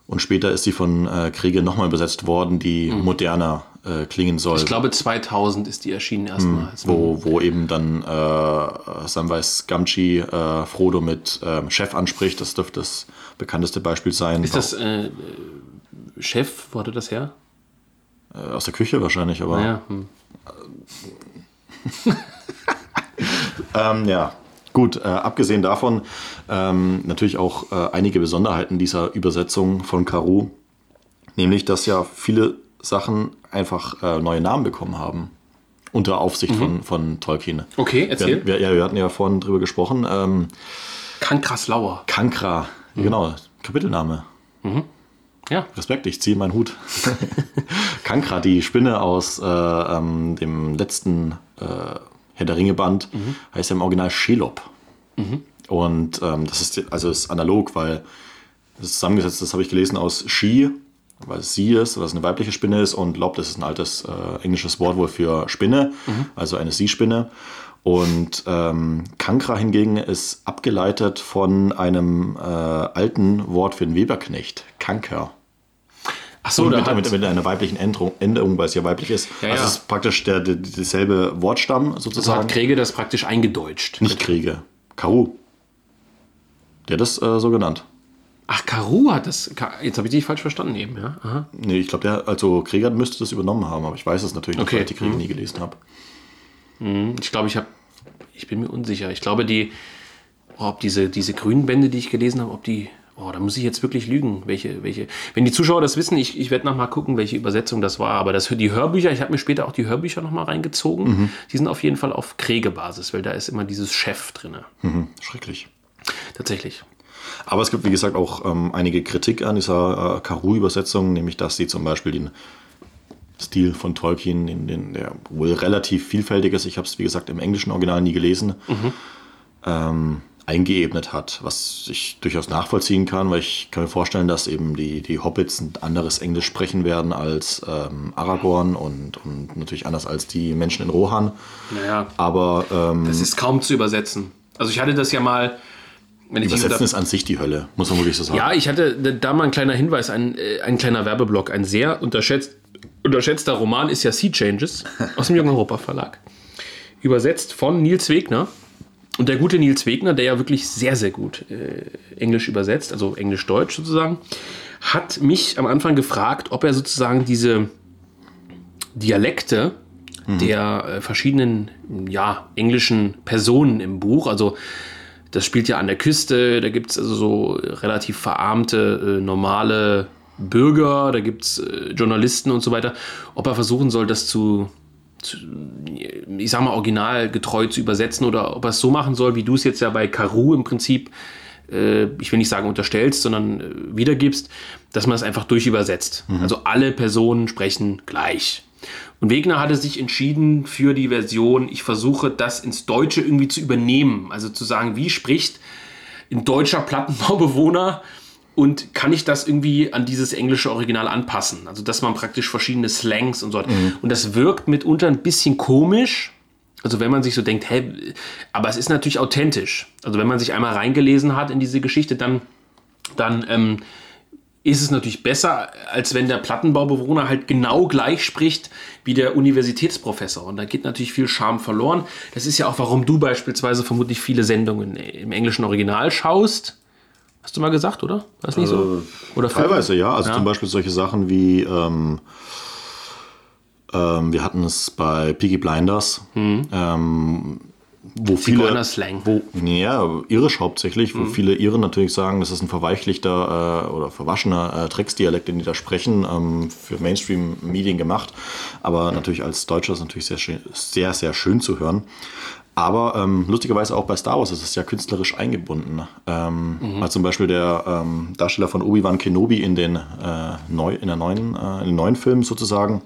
Und später ist sie von äh, Kriege nochmal übersetzt worden, die Mhm. moderner äh, klingen soll. Ich glaube 2000 ist die erschienen erstmals. wo, wo eben dann äh, Samwise Gamgee äh, Frodo mit ähm, Chef anspricht. Das dürfte das bekannteste Beispiel sein. Ist das äh, äh, Chef, wo hatte das her? Äh, aus der Küche wahrscheinlich, aber Ja. Hm. [LAUGHS] Ähm, ja, gut. Äh, abgesehen davon ähm, natürlich auch äh, einige Besonderheiten dieser Übersetzung von Karu. Nämlich, dass ja viele Sachen einfach äh, neue Namen bekommen haben. Unter Aufsicht von, von Tolkien. Okay, erzähl. Wir, wir, ja, wir hatten ja vorhin drüber gesprochen. Ähm, Kankraslauer. Kankra, genau, Kapitelname. Ja. Respekt, ich ziehe meinen Hut. [LAUGHS] Kankra, die Spinne aus äh, ähm, dem letzten äh, Herr der Ringe-Band, heißt ja im Original Shelob. Und ähm, das ist also ist analog, weil das ist zusammengesetzt, das habe ich gelesen aus She, weil es sie ist, es eine weibliche Spinne ist, und Lob, das ist ein altes äh, englisches Wort wohl für Spinne, also eine Sie-Spinne. Und ähm, Kankra hingegen ist abgeleitet von einem äh, alten Wort für einen Weberknecht, Kanker. Ach so, mit, mit, mit einer weiblichen Änderung, Änderung, weil es ja weiblich ist. Ja, also ja. es ist praktisch der, der, derselbe Wortstamm so sozusagen. hat Kriege das praktisch eingedeutscht. Nicht Kriege. Karu. Der hat das äh, so genannt. Ach, Karu hat das. Jetzt habe ich dich falsch verstanden eben, ja. Aha. Nee, ich glaube, der, also Krieger müsste das übernommen haben, aber ich weiß es natürlich nicht, Okay. weil ich die Kriege nie gelesen habe. Ich glaube, ich habe. Ich bin mir unsicher. Ich glaube, die. Oh, ob diese, diese grünen Bände, die ich gelesen habe, ob die. Oh, da muss ich jetzt wirklich lügen. Welche, welche. Wenn die Zuschauer das wissen, ich, ich werde nochmal gucken, welche Übersetzung das war. Aber das, die Hörbücher, ich habe mir später auch die Hörbücher nochmal reingezogen. Die sind auf jeden Fall auf Kriege-Basis, weil da ist immer dieses Chef drin. Mhm, schrecklich. Tatsächlich. Aber es gibt, wie gesagt, auch ähm, einige Kritik an dieser äh, Karu-Übersetzung, nämlich dass sie zum Beispiel den Stil von Tolkien, den, den, der wohl relativ vielfältig ist, ich habe es, wie gesagt, im englischen Original nie gelesen, ähm, eingeebnet hat, was ich durchaus nachvollziehen kann, weil ich kann mir vorstellen, dass eben die, die Hobbits ein anderes Englisch sprechen werden als ähm, Aragorn und, und natürlich anders als die Menschen in Rohan. Naja, Aber ähm, das ist kaum zu übersetzen. Also ich hatte das ja mal. Wenn ich dich Übersetzen ist an sich die Hölle, muss man wirklich so sagen. Ja, ich hatte da- mal ein kleiner Hinweis, ein, äh, ein kleiner Werbeblock. Ein sehr unterschätzt, unterschätzter Roman ist ja Sea Changes [LAUGHS] aus dem Jungen Europa Verlag. Übersetzt von Nils Wegner. Und der gute Nils Wegner, der ja wirklich sehr, sehr gut äh, Englisch übersetzt, also Englisch-Deutsch sozusagen, hat mich am Anfang gefragt, ob er sozusagen diese Dialekte der äh, verschiedenen ja, englischen Personen im Buch, also das spielt ja an der Küste, da gibt es also so relativ verarmte, äh, normale Bürger, da gibt es äh, Journalisten und so weiter, ob er versuchen soll, das zu, zu, ich sag mal, originalgetreu zu übersetzen oder ob er es so machen soll, wie du es jetzt ja bei Karu im Prinzip, äh, ich will nicht sagen unterstellst, sondern äh, wiedergibst, dass man es einfach durchübersetzt. Also alle Personen sprechen gleich. Und Wegner hatte sich entschieden für die Version, ich versuche das ins Deutsche irgendwie zu übernehmen. Also zu sagen, wie spricht ein deutscher Plattenbaubewohner und kann ich das irgendwie an dieses englische Original anpassen? Also dass man praktisch verschiedene Slangs und so hat. Und das wirkt mitunter ein bisschen komisch. Also wenn man sich so denkt, hä, aber es ist natürlich authentisch. Also wenn man sich einmal reingelesen hat in diese Geschichte, dann, dann ähm, ist es natürlich besser, als wenn der Plattenbaubewohner halt genau gleich spricht wie der Universitätsprofessor. Und da geht natürlich viel Charme verloren. Das ist ja auch, warum du beispielsweise vermutlich viele Sendungen im englischen Original schaust. Hast du mal gesagt, oder? War das nicht so? Oder Teilweise ja, also Ja. zum Beispiel solche Sachen wie ähm, ähm, wir hatten es bei Peaky Blinders, ähm, wo viele Zigeuner-Slang. wo ja irisch hauptsächlich, wo viele Iren natürlich sagen, das ist ein verweichlichter äh, oder verwaschener äh, Drecksdialekt, den die da sprechen, ähm, für Mainstream-Medien gemacht, aber natürlich als Deutscher ist es natürlich sehr schön, sehr sehr schön zu hören. Aber ähm, lustigerweise auch bei Star Wars ist es ja künstlerisch eingebunden. Ähm, Weil zum Beispiel der ähm, Darsteller von Obi-Wan Kenobi in den, äh, neu, in, der neuen, äh, in den neuen Filmen sozusagen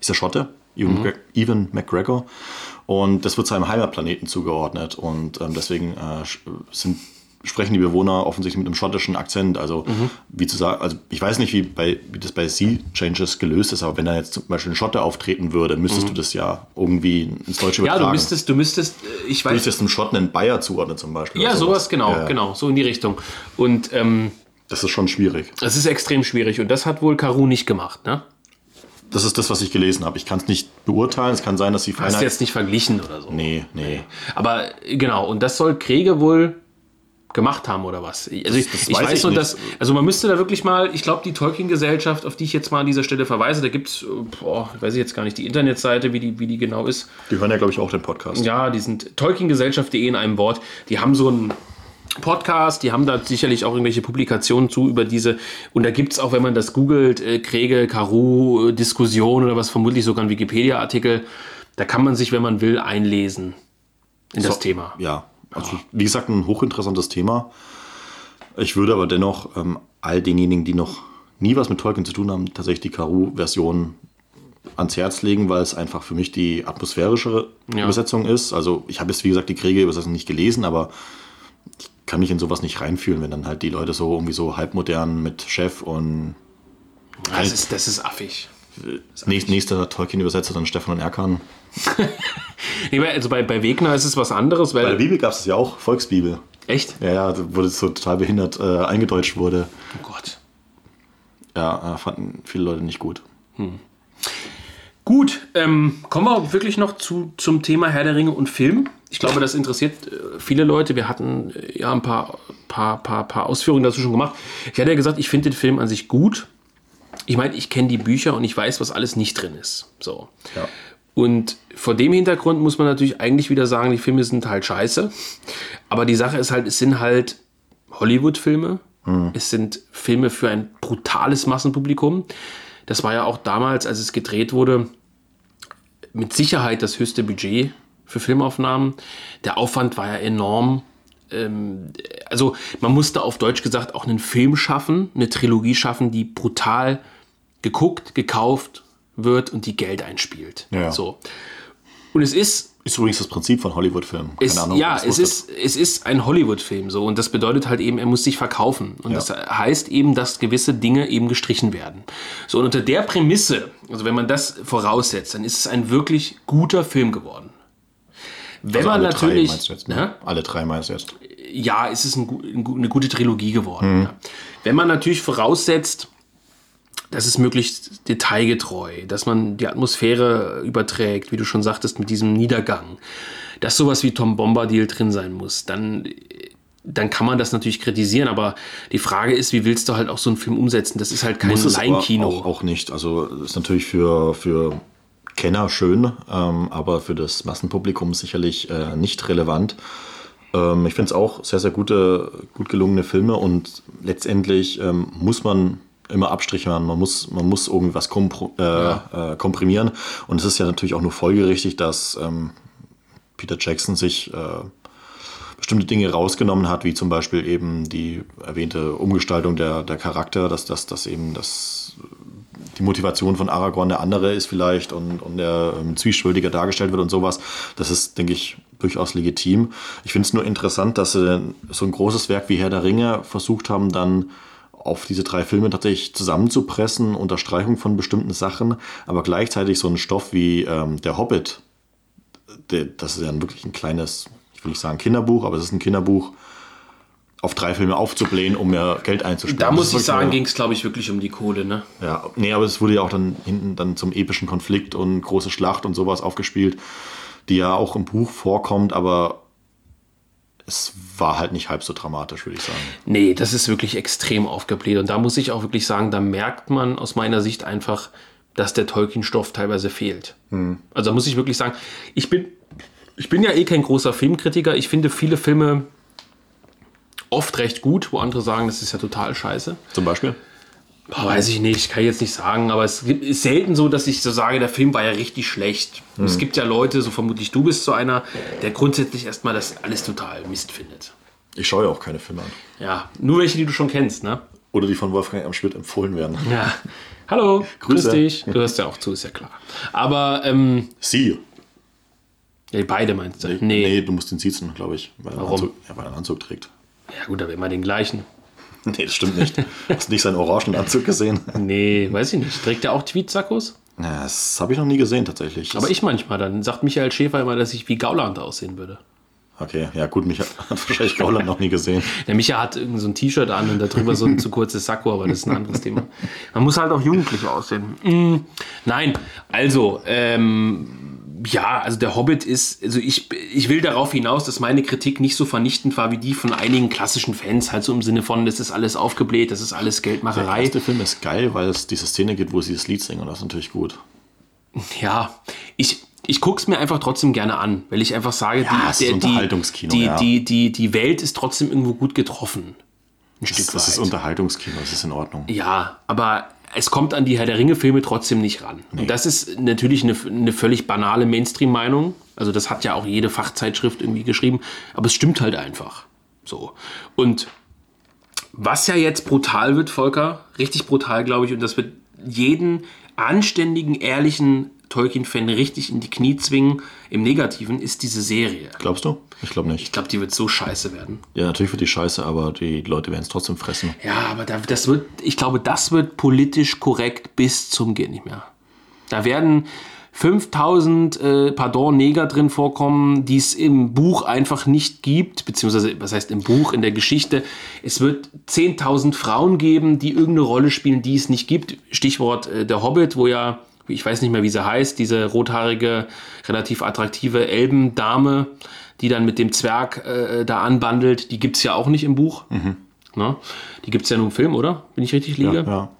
ist der Schotte, Ewan, Ewan McGregor. Und das wird seinem Heimatplaneten zugeordnet. Und ähm, deswegen äh, sind, sprechen die Bewohner offensichtlich mit einem schottischen Akzent. Also, wie zu sagen, also ich weiß nicht, wie, bei, wie das bei Sea Changes gelöst ist, aber wenn da jetzt zum Beispiel ein Schotte auftreten würde, müsstest du das ja irgendwie ins Deutsche Ja, übertragen. du müsstest, du müsstest, äh, ich Du weiß, müsstest einem Schotten einen Bayer zuordnen zum Beispiel. Ja, sowas, genau, Ja, ja. genau, so in die Richtung. Und ähm, Das ist schon schwierig. Das ist extrem schwierig und das hat wohl Karu nicht gemacht, ne? Das ist das, was ich gelesen habe. Ich kann es nicht beurteilen. Es kann sein, dass die Hast du jetzt nicht verglichen oder so? Nee, nee. Aber genau, und das soll Kriege wohl gemacht haben oder was? Also ich, das ich weiß weiß, nur, dass, also man müsste da wirklich mal, ich glaube, die Tolkien-Gesellschaft, auf die ich jetzt mal an dieser Stelle verweise, da gibt es, weiß ich jetzt gar nicht, die Internetseite, wie die, wie die genau ist. Die hören ja, glaube ich, auch den Podcast. Ja, die sind Tolkien-Gesellschaft.de in einem Wort. Die haben so einen Podcast, die haben da sicherlich auch irgendwelche Publikationen zu über diese. Und da gibt es auch, wenn man das googelt, äh, Kriege, Karu, äh, Diskussion oder was, vermutlich sogar ein Wikipedia-Artikel. Da kann man sich, wenn man will, einlesen in das So, Thema. Ja, also wie gesagt, ein hochinteressantes Thema. Ich würde aber dennoch ähm, all denjenigen, die noch nie was mit Tolkien zu tun haben, tatsächlich die Karu-Version ans Herz legen, weil es einfach für mich die atmosphärischere Ja. Übersetzung ist. Also ich habe jetzt, wie gesagt, die Kriege-Übersetzung nicht gelesen, aber ich kann mich in sowas nicht reinfühlen, wenn dann halt die Leute so irgendwie so halbmodern mit Chef und Das ist, das ist affig. nächst, nächster Tolkien-Übersetzer dann Stefan und Erkan. [LAUGHS] Also bei, bei Wegner ist es was anderes, weil. Bei der Bibel gab es ja auch Volksbibel. echt? Ja, ja, wo das so total behindert äh, eingedeutscht wurde. Oh Gott. Ja, äh, fanden viele Leute nicht gut. Gut, ähm, kommen wir wirklich noch zu, zum Thema Herr der Ringe und Film. Ich glaube, das interessiert äh, viele Leute. Wir hatten äh, ja ein paar, paar, paar, paar Ausführungen dazu schon gemacht. Ich hatte ja gesagt, ich finde den Film an sich gut. Ich meine, ich kenne die Bücher und ich weiß, was alles nicht drin ist. So. Ja. Und vor dem Hintergrund muss man natürlich eigentlich wieder sagen, die Filme sind halt scheiße. Aber die Sache ist halt, es sind halt Hollywood-Filme. Es sind Filme für ein brutales Massenpublikum. Das war ja auch damals, als es gedreht wurde, mit Sicherheit das höchste Budget für Filmaufnahmen. Der Aufwand war ja enorm. Ähm, also man musste auf Deutsch gesagt auch einen Film schaffen, eine Trilogie schaffen, die brutal geguckt, gekauft wird und die Geld einspielt. Ja. So. Und es ist Ist übrigens das Prinzip von Hollywood-Filmen. es, ob ja, es ist, es ist ein Hollywood-Film so und das bedeutet halt eben, er muss sich verkaufen. Und Ja. das heißt eben, dass gewisse Dinge eben gestrichen werden. So, und unter der Prämisse, also wenn man das voraussetzt, dann ist es ein wirklich guter Film geworden. Wenn Also man alle natürlich. Drei meinst du jetzt, ne? Alle drei meinst du jetzt. ja, es ist ein, eine gute Trilogie geworden. Ja. Wenn man natürlich voraussetzt, dass es möglichst detailgetreu, dass man die Atmosphäre überträgt, wie du schon sagtest, mit diesem Niedergang, dass sowas wie Tom Bombadil drin sein muss, dann, dann kann man das natürlich kritisieren. Aber die Frage ist, wie willst du halt auch so einen Film umsetzen? Das ist halt kein Leinkino. Auch, auch nicht. Also ist natürlich für, für Kenner schön, ähm, aber für das Massenpublikum sicherlich äh, nicht relevant. Ähm, ich finde es auch sehr, sehr gute, gut gelungene Filme und letztendlich ähm, muss man immer Abstriche machen. Man muss, man muss irgendwas kompro- äh, äh, komprimieren. Und es ist ja natürlich auch nur folgerichtig, dass ähm, Peter Jackson sich äh, bestimmte Dinge rausgenommen hat, wie zum Beispiel eben die erwähnte Umgestaltung der, der Charakter, dass, dass, dass eben das, die Motivation von Aragorn eine andere ist vielleicht und, und er ähm, zwiespältiger dargestellt wird und sowas. Das ist, denke ich, durchaus legitim. Ich finde es nur interessant, dass sie so ein großes Werk wie Herr der Ringe versucht haben, dann auf diese drei Filme tatsächlich zusammenzupressen, Unterstreichung von bestimmten Sachen, aber gleichzeitig so einen Stoff wie ähm, Der Hobbit, der, das ist ja wirklich ein kleines, ich will nicht sagen Kinderbuch, aber es ist ein Kinderbuch, auf drei Filme aufzublähen, um mehr Geld einzusparen. da muss ich sagen, ging es, glaube ich, wirklich um die Kohle. Ne? ja, nee, aber es wurde ja auch dann hinten dann zum epischen Konflikt und große Schlacht und sowas aufgespielt, die ja auch im Buch vorkommt, aber es war halt nicht halb so dramatisch, würde ich sagen. Nee, das ist wirklich extrem aufgebläht. Und da muss ich auch wirklich sagen, da merkt man aus meiner Sicht einfach, dass der Tolkien-Stoff teilweise fehlt. Also da muss ich wirklich sagen, ich bin, ich bin ja eh kein großer Filmkritiker. Ich finde viele Filme oft recht gut, wo andere sagen, das ist ja total scheiße. Zum Beispiel? Weiß ich nicht, kann ich jetzt nicht sagen, aber es gibt- ist selten so, dass ich so sage, der Film war ja richtig schlecht. Und Es gibt ja Leute, so vermutlich du bist so einer, der grundsätzlich erstmal das alles total Mist findet. Ich schaue ja auch keine Filme an. Ja, nur welche, die du schon kennst, ne? Oder die von Wolfgang M. Schmidt empfohlen werden. Ja. Hallo, grüß Grüße. dich. Du [LAUGHS] hörst ja auch zu, ist ja klar. Aber, ähm, Sie. ja, beide meinst du? Nee. Nee, du musst ihn siezen, glaube ich. Weil er einen Warum? Anzug, ja, weil er einen Anzug trägt. Ja, gut, aber immer den gleichen. [LAUGHS] Nee, das stimmt nicht. Hast du nicht seinen orangen Anzug gesehen? [LAUGHS] Nee, weiß ich nicht. Trägt er auch Tweetsackos? Ja, das habe ich noch nie gesehen, tatsächlich. Aber ich manchmal. Dann sagt Michael Schäfer immer, dass ich wie Gauland aussehen würde. Okay, ja gut, mich hat, [LAUGHS] hat wahrscheinlich Gauland noch nie gesehen. Der Micha hat irgend so ein T-Shirt an und darüber so ein zu kurzes Sakko, aber das ist ein anderes Thema. Man muss halt auch jugendlich aussehen. Mm, nein, also, ähm, ja, also der Hobbit ist, also ich, ich will darauf hinaus, dass meine Kritik nicht so vernichtend war wie die von einigen klassischen Fans, halt so im Sinne von, das ist alles aufgebläht, das ist alles Der Geldmacherei. erste Film ist geil, weil es diese Szene gibt, wo sie das Lied singen und das ist natürlich gut. Ja, ich, ich gucke es mir einfach trotzdem gerne an, weil ich einfach sage, Ja, es ist die, die, ja. die, die, die Welt ist trotzdem irgendwo gut getroffen. Ein Stück Das, das ist weit. Unterhaltungskino, das ist in Ordnung. Ja, aber es kommt an die Herr der Ringe-Filme trotzdem nicht ran. Und das ist natürlich eine, eine völlig banale Mainstream-Meinung. Also das hat ja auch jede Fachzeitschrift irgendwie geschrieben. Aber es stimmt halt einfach. So. Und was ja jetzt brutal wird, Volker, richtig brutal, glaube ich, und das wird jeden anständigen, ehrlichen Tolkien-Fan richtig in die Knie zwingen, im Negativen, ist diese Serie. Glaubst du? Ich glaube nicht. Ich glaube, die wird so scheiße werden. Ja, natürlich wird die scheiße, aber die Leute werden es trotzdem fressen. Ja, aber da, das wird, ich glaube, das wird politisch korrekt bis zum geht nicht mehr. Da werden 5000, äh, pardon, Neger drin vorkommen, die es im Buch einfach nicht gibt, beziehungsweise, was heißt im Buch, in der Geschichte. Es wird 10.000 Frauen geben, die irgendeine Rolle spielen, die es nicht gibt. Stichwort äh, der Hobbit, wo ja, ich weiß nicht mehr, wie sie heißt, diese rothaarige, relativ attraktive Elbendame, die dann mit dem Zwerg äh, da anbandelt, die gibt es ja auch nicht im Buch. Ne? Die gibt es ja nur im Film, oder? Wenn ich richtig liege? Ja.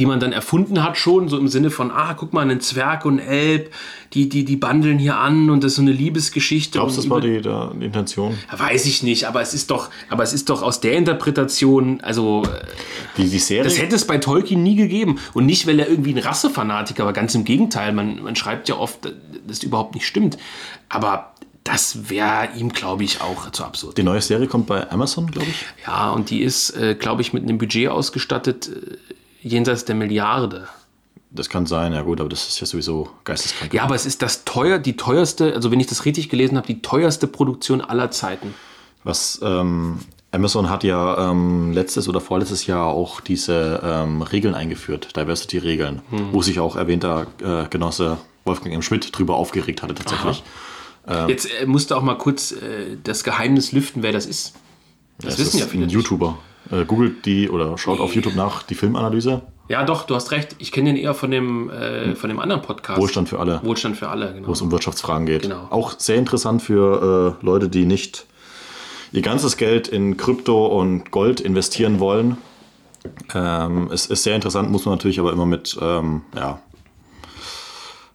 Die man dann erfunden hat schon, so im Sinne von, ah, guck mal, ein Zwerg und Elb, die, die, die bandeln hier an und das ist so eine Liebesgeschichte. Glaubst du, das war die, da, die Intention? Ja, Weiß ich nicht, aber es ist doch, aber es ist doch aus der Interpretation, also äh, Die, die Serie? das hätte es bei Tolkien nie gegeben. Und nicht, weil er irgendwie ein Rassefanatiker war, ganz im Gegenteil. Man, man schreibt ja oft, dass das überhaupt nicht stimmt. Aber das wäre ihm, glaube ich, auch zu absurd. die neue Serie kommt bei Amazon, glaube ich. Ja, und die ist, äh, glaube ich, mit einem Budget ausgestattet, äh, jenseits der Milliarde. Das kann sein, ja gut, aber das ist ja sowieso geisteskrank. Ja, aber es ist das teuer, die teuerste, also wenn ich das richtig gelesen habe, die teuerste Produktion aller Zeiten. Was ähm, Amazon hat ja ähm, letztes oder vorletztes Jahr auch diese ähm, Regeln eingeführt, Diversity-Regeln, Hm. wo sich auch erwähnter äh, Genosse Wolfgang M. Schmidt drüber aufgeregt hatte tatsächlich. Jetzt äh, musst du auch mal kurz äh, das Geheimnis lüften, wer das ist. Das, wissen ist ja viele ein nicht. Äh, googelt die oder schaut auf YouTube nach die Filmanalyse. Ja, doch, du hast recht. Ich kenne den eher von dem, äh, von dem anderen Podcast. Wohlstand für alle, Wohlstand für alle, genau. wo es um Wirtschaftsfragen geht. Genau. Auch sehr interessant für äh, Leute, die nicht ihr ganzes Geld in Krypto und Gold investieren wollen. Ähm, es ist sehr interessant, muss man natürlich aber immer mit ähm, ja,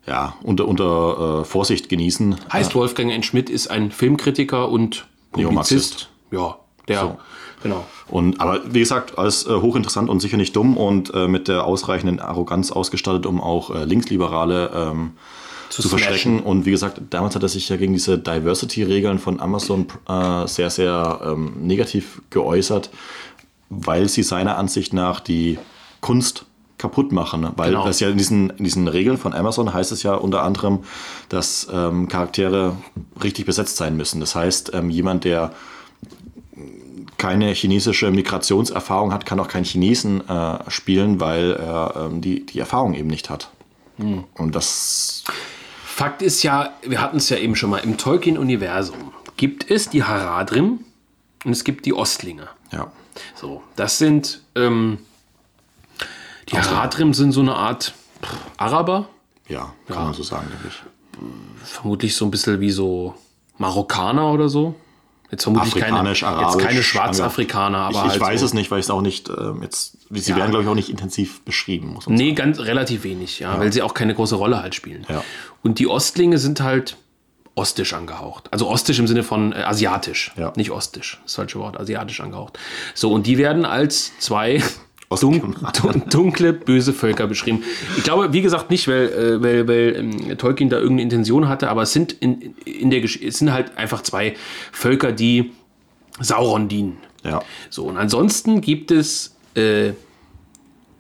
ja, unter, unter äh, Vorsicht genießen. Heißt Wolfgang N. Schmidt ist ein Filmkritiker und Neomarxist. Publizist. Ja, der, So. genau. Und, aber wie gesagt, alles äh, hochinteressant und sicher nicht dumm und äh, mit der ausreichenden Arroganz ausgestattet, um auch äh, Linksliberale ähm, zu, smashen. verschrecken. Und wie gesagt, damals hat er sich ja gegen diese Diversity-Regeln von Amazon äh, sehr, sehr ähm, negativ geäußert, weil sie seiner Ansicht nach die Kunst kaputt machen. Weil Genau. das ja in diesen, in diesen Regeln von Amazon heißt es ja unter anderem, dass ähm, Charaktere richtig besetzt sein müssen. Das heißt, ähm, jemand, der keine chinesische Migrationserfahrung hat, kann auch keinen Chinesen äh, spielen, weil er ähm, die, die Erfahrung eben nicht hat. Und das Fakt ist ja, wir hatten es ja eben schon mal, im Tolkien-Universum gibt es die Haradrim und es gibt die Ostlinge. Ja. So, das sind, ähm, die Haradrim sind so eine Art pff, Araber, Ja, kann man so sagen, denke ich. vermutlich so ein bisschen wie so Marokkaner oder so. Jetzt vermutlich keine, Afrikanisch, jetzt arabisch. keine Schwarzafrikaner, aber ich, ich halt weiß so. es nicht, weil ich es auch nicht ähm, jetzt. Sie Ja. werden, glaube ich, auch nicht intensiv beschrieben. Muss Nee, ganz relativ wenig, ja, weil sie auch keine große Rolle halt spielen. Ja. Und die Ostlinge sind halt ostisch angehaucht. Also ostisch im Sinne von äh, asiatisch, Ja. nicht ostisch, das falsche Wort, asiatisch angehaucht. So, und die werden als zwei. Dun dun dunkle, böse Völker beschrieben. Ich glaube, wie gesagt, nicht, weil, äh, weil, weil ähm, Tolkien da irgendeine Intention hatte, aber es sind, in, in der Gesch es sind halt einfach zwei Völker, die Sauron dienen. Ja. So, und ansonsten gibt es, äh,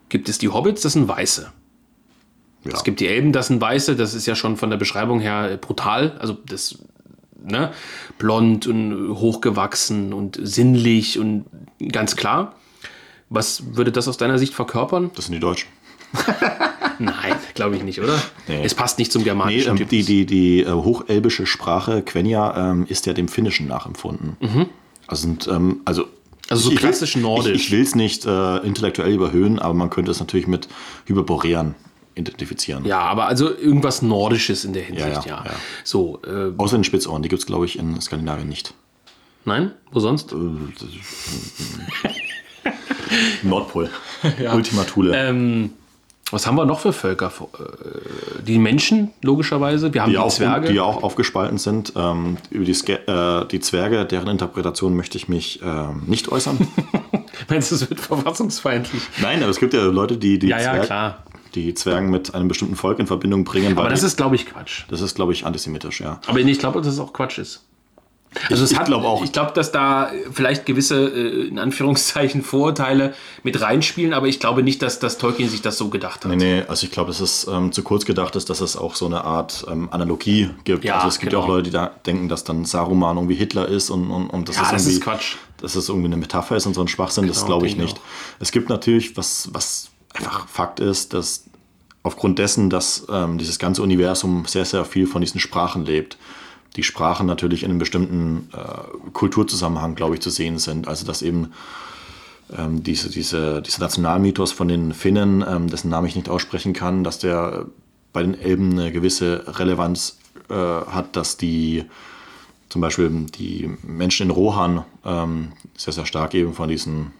gibt es die Hobbits, das sind Weiße. ja. Es gibt die Elben, das sind Weiße, das ist ja schon von der Beschreibung her äh, brutal. Also das, ne, blond und hochgewachsen und sinnlich und ganz klar. Was würde das aus deiner Sicht verkörpern? Das sind die Deutschen. [LAUGHS] Nein, glaube ich nicht, oder? Nee. Es passt nicht zum Nee, germanischen ähm, Typus. die, die, die äh, hochelbische Sprache Quenya ähm, ist ja dem Finnischen nachempfunden. Also, sind, ähm, also, Mhm. Also so klassisch nordisch. Ich, ich will es nicht äh, intellektuell überhöhen, aber man könnte es natürlich mit Hyperborean identifizieren. Ja, aber also irgendwas Nordisches in der Hinsicht, ja. Ja, ja, ja. So, äh, Außer den Spitzohren, die gibt es, glaube ich, in Skandinavien nicht. nein? Wo sonst? [LAUGHS] Nordpol. [LAUGHS] Ultima Thule. Ähm, was haben wir noch für Völker? Äh, Die Menschen, logischerweise. Wir haben die, die, auch, Zwerge. die ja auch aufgespalten sind. Ähm, über die, äh, die Zwerge, deren Interpretation möchte ich mich ähm, nicht äußern. [LAUGHS] Meinst du, es wird verfassungsfeindlich? Nein, aber es gibt ja Leute, die die, Ja, ja, Zwerg- klar. die Zwergen mit einem bestimmten Volk in Verbindung bringen. Aber das ist, glaube ich, Quatsch. das ist, glaube ich, antisemitisch, ja. Aber ich glaube, dass es auch Quatsch ist. Also es ich hat, glaube auch. Ich glaube, dass da vielleicht gewisse, äh, in Anführungszeichen, [LAUGHS] Vorurteile mit reinspielen, aber ich glaube nicht, dass, dass Tolkien sich das so gedacht hat. Nee, nee, also ich glaube, dass es ähm, zu kurz gedacht ist, dass es auch so eine Art ähm, Analogie gibt. Ja, also es gibt ja auch genau. Leute, die da denken, dass dann Saruman irgendwie Hitler ist und, und, und das Ja, ist das ist Quatsch. dass es irgendwie eine Metapher ist und so ein Schwachsinn, das Genau, glaube ich denke nicht. ich Es gibt natürlich, was, was einfach Fakt ist, dass aufgrund dessen, dass ähm, dieses ganze Universum sehr, sehr viel von diesen Sprachen lebt, die Sprachen natürlich in einem bestimmten äh, Kulturzusammenhang, glaube ich, zu sehen sind. Also dass eben ähm, diese, diese, dieser Nationalmythos von den Finnen, ähm, dessen Namen ich nicht aussprechen kann, dass der bei den Elben eine gewisse Relevanz äh, hat, dass die zum Beispiel die Menschen in Rohan ähm, sehr, sehr stark eben von diesen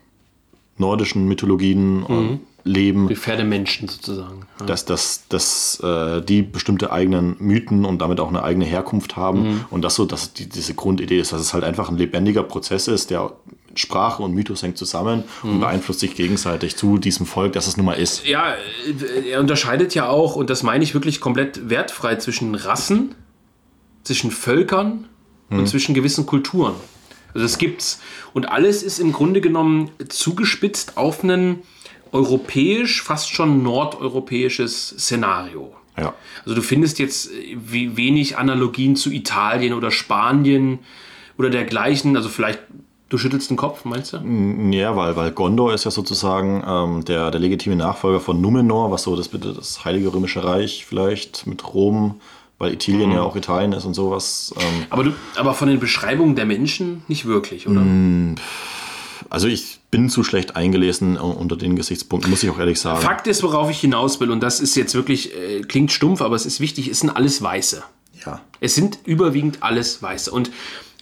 nordischen Mythologien äh, leben, Die Pferdemenschen sozusagen. Ja. dass, dass, dass äh, die bestimmte eigenen Mythen und damit auch eine eigene Herkunft haben und das so, dass die, diese Grundidee ist, dass es halt einfach ein lebendiger Prozess ist, der Sprache und Mythos hängt zusammen und beeinflusst sich gegenseitig zu diesem Volk, das es nun mal ist. Ja, äh, er unterscheidet ja auch, und das meine ich wirklich komplett wertfrei, zwischen Rassen, zwischen Völkern und zwischen gewissen Kulturen. Also das gibt's. Und alles ist im Grunde genommen zugespitzt auf ein europäisch, fast schon nordeuropäisches Szenario. Ja. Also du findest jetzt äh, wie wenig Analogien zu Italien oder Spanien oder dergleichen. Also vielleicht, du schüttelst den Kopf, meinst du? Ja, weil, weil Gondor ist ja sozusagen ähm, der, der legitime Nachfolger von Numenor, was so das bitte das Heilige Römische Reich vielleicht mit Rom, weil Italien ja auch Italien ist und sowas. Ähm, Aber, du, aber von den Beschreibungen der Menschen nicht wirklich, oder? Also ich bin zu schlecht eingelesen äh, unter den Gesichtspunkten, muss ich auch ehrlich sagen. Fakt ist, worauf ich hinaus will, und das ist jetzt wirklich, äh, klingt stumpf, aber es ist wichtig, es sind alles Weiße. Ja. Es sind überwiegend alles Weiße. Und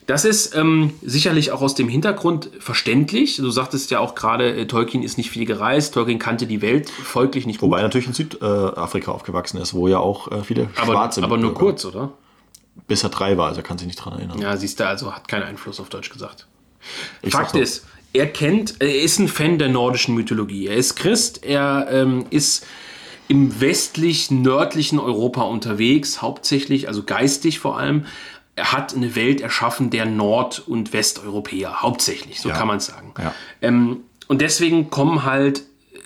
das ist ähm, sicherlich auch aus dem Hintergrund verständlich. Du sagtest ja auch gerade, äh, Tolkien ist nicht viel gereist, Tolkien kannte die Welt folglich nicht Wobei er natürlich in Südafrika aufgewachsen ist, wo ja auch äh, viele aber, Schwarze aber nur kurz, oder? Bis er drei war, also kann sich nicht dran erinnern. Ja, siehst du, also hat keinen Einfluss auf Deutsch gesagt. Ich Fakt ist, er kennt, er ist ein Fan der nordischen Mythologie. Er ist Christ, er ähm, ist im westlich-nördlichen Europa unterwegs, hauptsächlich, also geistig vor allem. Er hat eine Welt erschaffen der Nord- und Westeuropäer, hauptsächlich, so Ja. kann man es sagen. Ja. Ähm, und deswegen kommen halt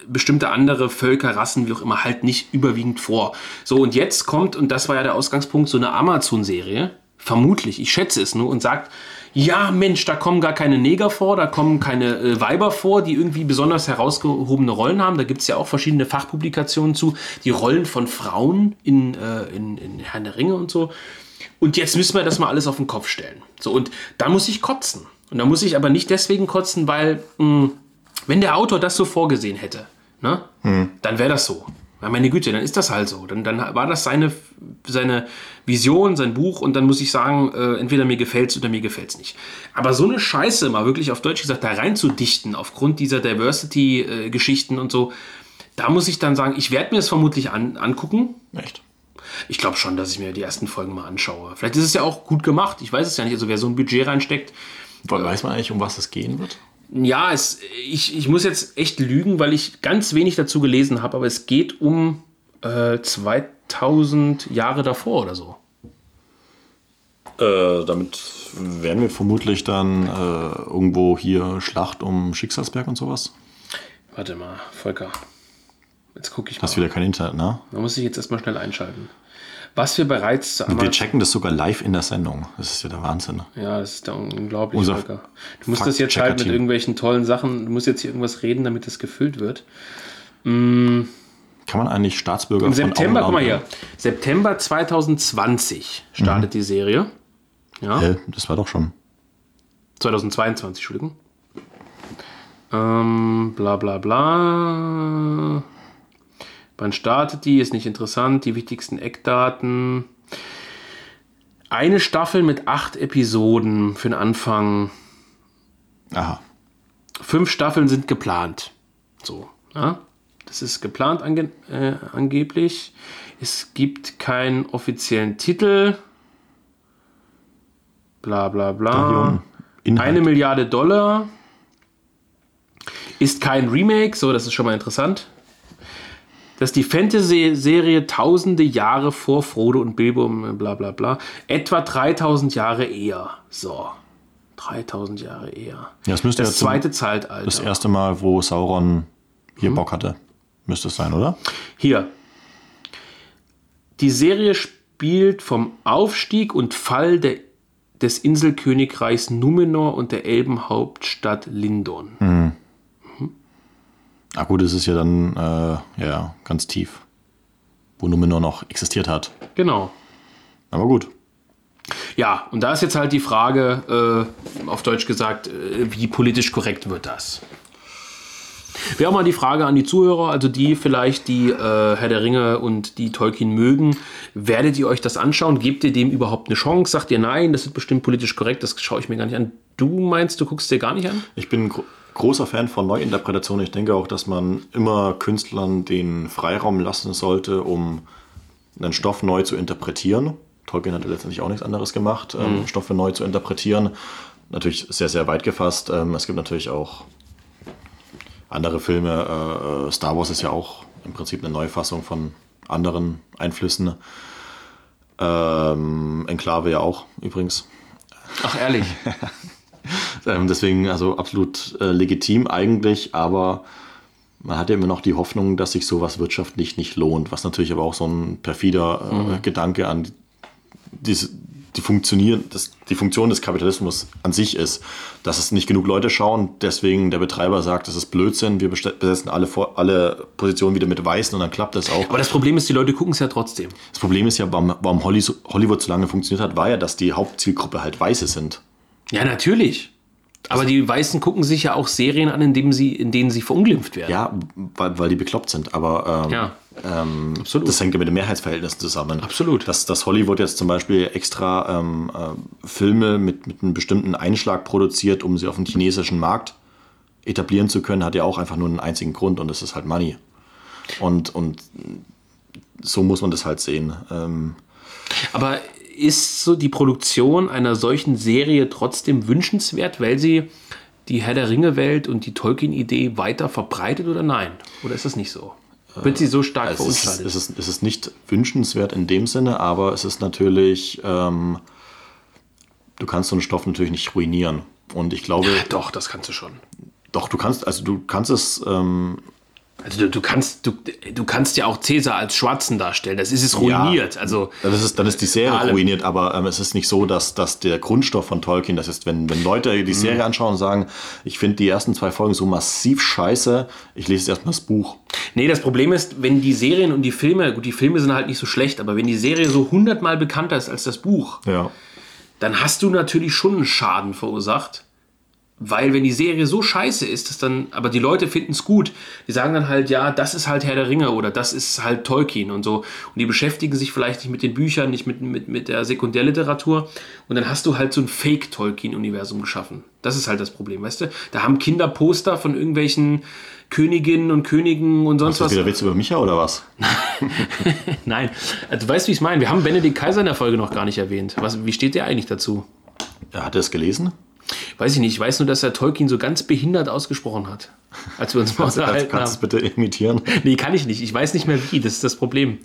bestimmte andere Völker, Rassen, wie auch immer, halt nicht überwiegend vor. So, und jetzt kommt, und das war ja der Ausgangspunkt, so eine Amazon-Serie, vermutlich, ich schätze es nur, und sagt, ja, Mensch, da kommen gar keine Neger vor, da kommen keine äh, Weiber vor, die irgendwie besonders herausgehobene Rollen haben. Da gibt es ja auch verschiedene Fachpublikationen zu, die Rollen von Frauen in, äh, in, in Herrn der Ringe und so. Und jetzt müssen wir das mal alles auf den Kopf stellen. So, und da muss ich kotzen. Und da muss ich aber nicht deswegen kotzen, weil, mh, wenn der Autor das so vorgesehen hätte, ne, dann wäre das so. Meine Güte, dann ist das halt so. Dann, dann war das seine, seine Vision, sein Buch und dann muss ich sagen, äh, entweder mir gefällt's oder mir gefällt's nicht. Aber so eine Scheiße mal wirklich auf Deutsch gesagt da reinzudichten, aufgrund dieser Diversity-Geschichten und so, da muss ich dann sagen, ich werde mir das vermutlich an, angucken. Echt? Ich glaube schon, dass ich mir die ersten Folgen mal anschaue. Vielleicht ist es ja auch gut gemacht. Ich weiß es ja nicht. Also wer so ein Budget reinsteckt, Weil Weiß man eigentlich, um was es gehen wird? Ja, es, ich, ich muss jetzt echt lügen, weil ich ganz wenig dazu gelesen habe, aber es geht um äh, 2000 Jahre davor oder so. Äh, damit werden wir vermutlich dann äh, irgendwo hier Schlacht um Schicksalsberg und sowas. Warte mal, Volker. Jetzt gucke ich mal. Hast wieder kein Internet, ne? Da muss ich jetzt erstmal schnell einschalten. Was wir bereits zu Wir checken das sogar live in der Sendung. Das ist ja der Wahnsinn. Ja, das ist da unglaublich, Unser Volker. Du musst das jetzt halt mit irgendwelchen tollen Sachen, du musst jetzt hier irgendwas reden, damit das gefüllt wird. Kann man eigentlich Staatsbürger Im September, guck mal hier? September 2020 startet die Serie. Ja, Hä? das war doch schon. 2022, Entschuldigung. Ähm, bla bla bla. Wann startet die? Ist nicht interessant. Die wichtigsten Eckdaten. Eine Staffel mit acht Episoden für den Anfang. Aha. Fünf Staffeln sind geplant. So, ja. Das ist geplant ange äh, angeblich. Es gibt keinen offiziellen Titel. Bla bla bla. Eine Milliarde Dollar. Ist kein Remake, so, das ist schon mal interessant. Das ist die Fantasy-Serie tausende Jahre vor Frodo und Bilbo, bla bla bla. Etwa 3000 Jahre eher. So. 3000 Jahre eher. Ja, das müsste Das ja zweite Zeitalter. Das erste Mal, wo Sauron Mhm. hier Bock hatte. Müsste es sein, oder? Hier. Die Serie spielt vom Aufstieg und Fall der, des Inselkönigreichs Numenor und der Elbenhauptstadt Lindon. Ah gut, es ist ja dann äh, ja, ganz tief. Wo Numenor noch existiert hat. Genau. Aber gut. Ja, und da ist jetzt halt die Frage, äh, auf Deutsch gesagt, äh, wie politisch korrekt wird das? Wäre auch mal die Frage an die Zuhörer, also die vielleicht die äh, Herr der Ringe und die Tolkien mögen, werdet ihr euch das anschauen? Gebt ihr dem überhaupt eine Chance? Sagt ihr nein, das ist bestimmt politisch korrekt, das schaue ich mir gar nicht an. Du meinst, du guckst dir gar nicht an? Ich bin großer Fan von Neuinterpretationen. Ich denke auch, dass man immer Künstlern den Freiraum lassen sollte, um einen Stoff neu zu interpretieren. Tolkien hat letztendlich auch nichts anderes gemacht, ähm, Stoffe neu zu interpretieren. Natürlich sehr, sehr weit gefasst. Ähm, es gibt natürlich auch andere Filme. Äh, Star Wars ist ja auch im Prinzip eine Neufassung von anderen Einflüssen. Ähm, Enklave ja auch übrigens. Ach, ehrlich. [LAUGHS] Ähm, deswegen also absolut äh, legitim eigentlich, aber man hat ja immer noch die Hoffnung, dass sich sowas wirtschaftlich nicht lohnt, was natürlich aber auch so ein perfider äh, Gedanke an diese, die, Funktionieren, das, die Funktion des Kapitalismus an sich ist, dass es nicht genug Leute schauen, deswegen der Betreiber sagt, das ist Blödsinn, wir besetzen alle, alle Positionen wieder mit Weißen und dann klappt das auch. Aber das Problem ist, die Leute gucken es ja trotzdem. Das Problem ist ja, warum, warum Hollywood so lange funktioniert hat, war ja, dass die Hauptzielgruppe halt Weiße sind. Ja, natürlich. Aber die Weißen gucken sich ja auch Serien an, in, dem sie, in denen sie verunglimpft werden. Ja, weil, weil die bekloppt sind, aber ähm, Ja. ähm, Absolut. das hängt ja mit den Mehrheitsverhältnissen zusammen. Absolut. Dass, dass Hollywood jetzt zum Beispiel extra ähm, äh, Filme mit, mit einem bestimmten Einschlag produziert, um sie auf den chinesischen Markt etablieren zu können, hat ja auch einfach nur einen einzigen Grund und das ist halt Money. Und, und so muss man das halt sehen. Ähm, Aber ist so die Produktion einer solchen Serie trotzdem wünschenswert, weil sie die Herr der Ringe-Welt und die Tolkien-Idee weiter verbreitet oder nein? Oder ist das nicht so? Wird sie so stark es, ist, verunstaltet? es, ist, es ist nicht wünschenswert in dem Sinne, aber es ist natürlich, ähm, du kannst so einen Stoff natürlich nicht ruinieren. Und ich glaube, Doch, das kannst du schon. Doch, du kannst, also du kannst es, ähm, Also du, du kannst, du, du kannst ja auch Cäsar als Schwarzen darstellen. Das ist es ruiniert. Also dann ist, es, dann ist die Serie Alle. ruiniert, aber ähm, es ist nicht so, dass, dass der Grundstoff von Tolkien, das ist, wenn, wenn Leute Mhm. die Serie anschauen und sagen, ich finde die ersten zwei Folgen so massiv scheiße, ich lese erstmal das Buch. Nee, das Problem ist, wenn die Serien und die Filme, gut, die Filme sind halt nicht so schlecht, aber wenn die Serie so hundertmal bekannter ist als das Buch, Ja. dann hast du natürlich schon einen Schaden verursacht. Weil wenn die Serie so scheiße ist, dass dann, aber die Leute finden es gut. Die sagen dann halt, ja, das ist halt Herr der Ringe oder das ist halt Tolkien und so. Und die beschäftigen sich vielleicht nicht mit den Büchern, nicht mit, mit, mit der Sekundärliteratur. Und dann hast du halt so ein Fake-Tolkien-Universum geschaffen. Das ist halt das Problem, weißt du? Da haben Kinder Poster von irgendwelchen Königinnen und Königen und sonst Ist das was. wieder Witz über Micha oder was? [LAUGHS] Nein, also, du weißt, wie ich es meine. Wir haben Benedikt Kaiser in der Folge noch gar nicht erwähnt. Was, wie steht der eigentlich dazu? Hat er es gelesen? Weiß ich nicht. Ich weiß nur, dass er Tolkien so ganz behindert ausgesprochen hat. Als wir uns mal [LAUGHS] Kannst, unterhalten kannst du es haben. bitte imitieren? Nee, kann ich nicht. Ich weiß nicht mehr wie. Das ist das Problem.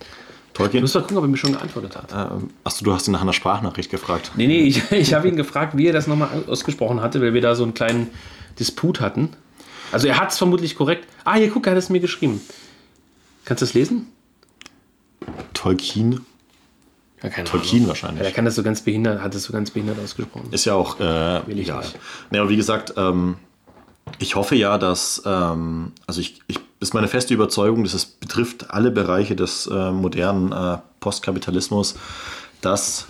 Tolkien? muss mal gucken, ob er mir schon geantwortet hat. Ähm, achso, du hast ihn nach einer Sprachnachricht gefragt. Nee, nee, ich, [LAUGHS] ich habe ihn gefragt, wie er das nochmal ausgesprochen hatte, weil wir da so einen kleinen Disput hatten. Also er hat es vermutlich korrekt. Ah, hier, guck, er hat es mir geschrieben. Kannst du es lesen? Tolkien? Ja, Tolkien Ahnung. wahrscheinlich. Ja, er kann das so ganz behindert, hat es so ganz behindert ausgesprochen. Ist ja auch äh, egal. aber wie gesagt, ähm, ich hoffe ja, dass, ähm, also ich, ich ist meine feste Überzeugung, dass es betrifft alle Bereiche des äh, modernen äh, Postkapitalismus, dass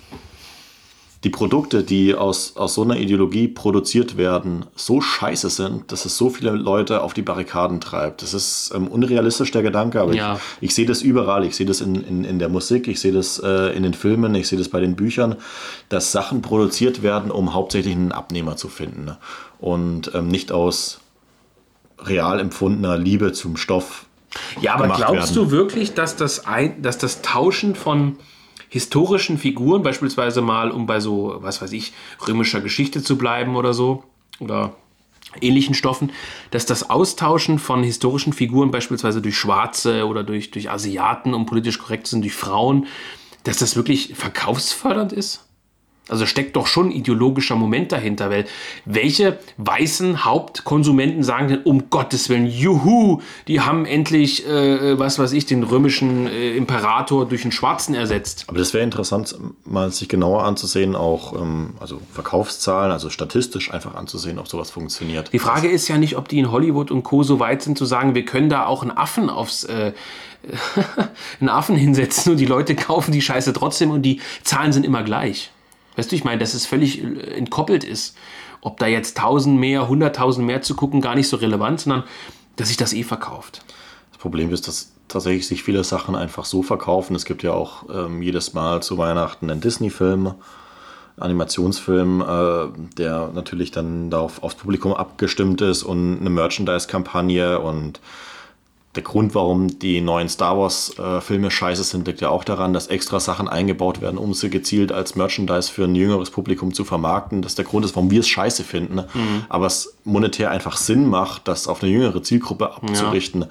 die Produkte, die aus, aus so einer Ideologie produziert werden, so scheiße sind, dass es so viele Leute auf die Barrikaden treibt. Das ist ähm, unrealistisch, der Gedanke, aber Ja. ich, ich sehe das überall. Ich sehe das in, in, in der Musik, ich sehe das äh, in den Filmen, ich sehe das bei den Büchern, dass Sachen produziert werden, um hauptsächlich einen Abnehmer zu finden. Und ähm, nicht aus real empfundener Liebe zum Stoff. Ja, aber glaubst werden. du wirklich, dass das, ein, dass das Tauschen von historischen Figuren, beispielsweise mal, um bei so, was weiß ich, römischer Geschichte zu bleiben oder so, oder ähnlichen Stoffen, dass das Austauschen von historischen Figuren, beispielsweise durch Schwarze oder durch, durch Asiaten, um politisch korrekt zu sein, durch Frauen, dass das wirklich verkaufsfördernd ist? Also steckt doch schon ein ideologischer Moment dahinter, weil welche weißen Hauptkonsumenten sagen denn, um Gottes Willen, juhu, die haben endlich, äh, was weiß ich, den römischen äh, Imperator durch einen Schwarzen ersetzt. Aber das wäre interessant, mal sich genauer anzusehen, auch ähm, also Verkaufszahlen, also statistisch einfach anzusehen, ob sowas funktioniert. Die Frage ist ja nicht, ob die in Hollywood und Co. so weit sind zu sagen, wir können da auch einen Affen aufs, äh, [LAUGHS] einen Affen hinsetzen und die Leute kaufen die Scheiße trotzdem und die Zahlen sind immer gleich. Weißt du, ich meine, dass es völlig äh, entkoppelt ist. Ob da jetzt 1000 mehr, 100.000 mehr zu gucken, gar nicht so relevant, sondern dass sich das eh verkauft. Das Problem ist, dass tatsächlich sich viele Sachen einfach so verkaufen. Es gibt ja auch ähm, jedes Mal zu Weihnachten einen Disney-Film, Animationsfilm, äh, der natürlich dann darauf aufs Publikum abgestimmt ist und eine Merchandise-Kampagne und der Grund, warum die neuen Star Wars-Filme scheiße sind, liegt ja auch daran, dass extra Sachen eingebaut werden, um sie gezielt als Merchandise für ein jüngeres Publikum zu vermarkten. Das ist der Grund ist, warum wir es scheiße finden. Aber es monetär einfach Sinn macht, das auf eine jüngere Zielgruppe abzurichten.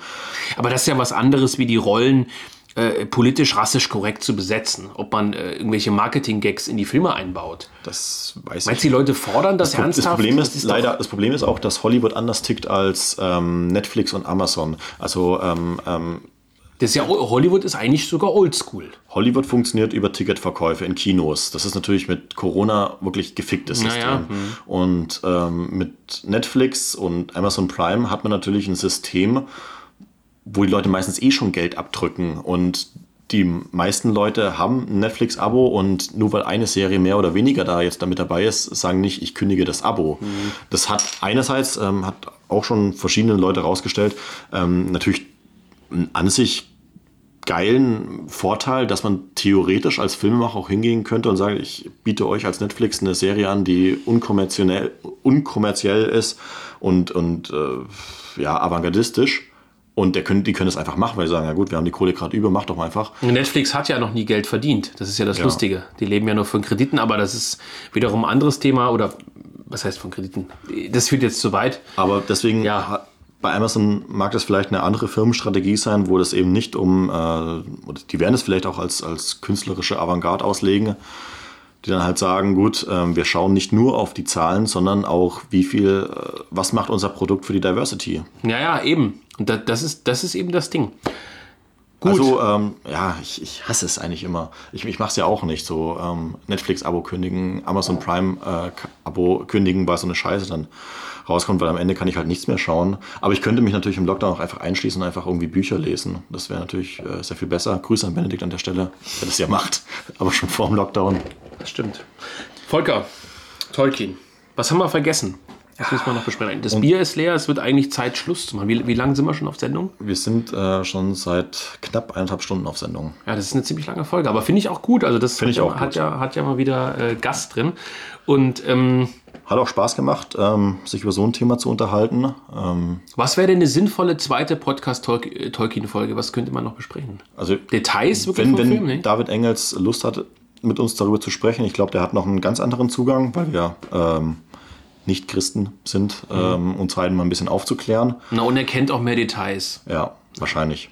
Aber das ist ja was anderes, wie die Rollen äh, politisch, rassisch korrekt zu besetzen. Ob man äh, irgendwelche Marketing-Gags in die Filme einbaut. Das weiß Meinst du, ich die Leute fordern das, Das, Pro- das ernsthaft? Problem Das ist, leider, das Problem ist auch, dass Hollywood anders tickt als ähm, Netflix und Amazon. Also ähm, ähm, Das ist ja, Hollywood ist eigentlich sogar oldschool. Hollywood funktioniert über Ticketverkäufe in Kinos. Das ist natürlich mit Corona wirklich geficktes System. Naja, hm. Und ähm, mit Netflix und Amazon Prime hat man natürlich ein System, wo die Leute meistens eh schon Geld abdrücken und die meisten Leute haben ein Netflix-Abo und nur weil eine Serie mehr oder weniger da jetzt damit dabei ist, sagen nicht, ich kündige das Abo. Das hat einerseits, ähm, hat auch schon verschiedene Leute rausgestellt, ähm, natürlich einen an sich geilen Vorteil, dass man theoretisch als Filmemacher auch hingehen könnte und sagen, ich biete euch als Netflix eine Serie an, die unkommerziell, unkommerziell ist und, und äh, ja, avantgardistisch. Und der können, die können es einfach machen, weil sie sagen, ja gut, wir haben die Kohle gerade über, mach doch mal einfach. Netflix hat ja noch nie Geld verdient. Das ist ja das Ja. Lustige. Die leben ja nur von Krediten, aber das ist wiederum ein anderes Thema. Oder was heißt von Krediten? Das führt jetzt zu weit. Aber deswegen Ja. bei Amazon mag das vielleicht eine andere Firmenstrategie sein, wo das eben nicht um, äh, die werden es vielleicht auch als, als künstlerische Avantgarde auslegen, die dann halt sagen, gut, ähm, wir schauen nicht nur auf die Zahlen, sondern auch, wie viel, äh, was macht unser Produkt für die Diversity. Ja, ja, eben. Und das, ist, das ist eben das Ding. Gut. Also, ähm, ja, ich, ich hasse es eigentlich immer. Ich, ich mache es ja auch nicht so. Ähm, Netflix-Abo kündigen, Amazon Prime-Abo kündigen, weil so eine Scheiße dann rauskommt, weil am Ende kann ich halt nichts mehr schauen. Aber ich könnte mich natürlich im Lockdown auch einfach einschließen und einfach irgendwie Bücher lesen. Das wäre natürlich äh, sehr viel besser. Grüße an Benedikt an der Stelle, der das ja macht, [LAUGHS] aber schon vor dem Lockdown. Das stimmt. Volker, Tolkien. Was haben wir vergessen? Das müssen wir noch besprechen. Das Bier ist leer, es wird eigentlich Zeit, Schluss zu machen. Wie, wie lange sind wir schon auf Sendung? Wir sind äh, schon seit knapp eineinhalb Stunden auf Sendung. Ja, das ist eine ziemlich lange Folge, aber finde ich auch gut. Also das hat, ja, hat, ja, hat ja mal wieder äh, Gast drin. Und ähm, Hat auch Spaß gemacht, ähm, sich über so ein Thema zu unterhalten. Ähm, was wäre denn eine sinnvolle zweite Podcast-Tolkien-Folge? Was könnte man noch besprechen? also Details wirklich wenn, vom wenn Film? Ne? David Engels Lust hat, mit uns darüber zu sprechen, ich glaube, der hat noch einen ganz anderen Zugang, weil wir ähm, nicht Christen sind, ähm, uns halt mal ein bisschen aufzuklären. Na, und er kennt auch mehr Details. Ja, wahrscheinlich.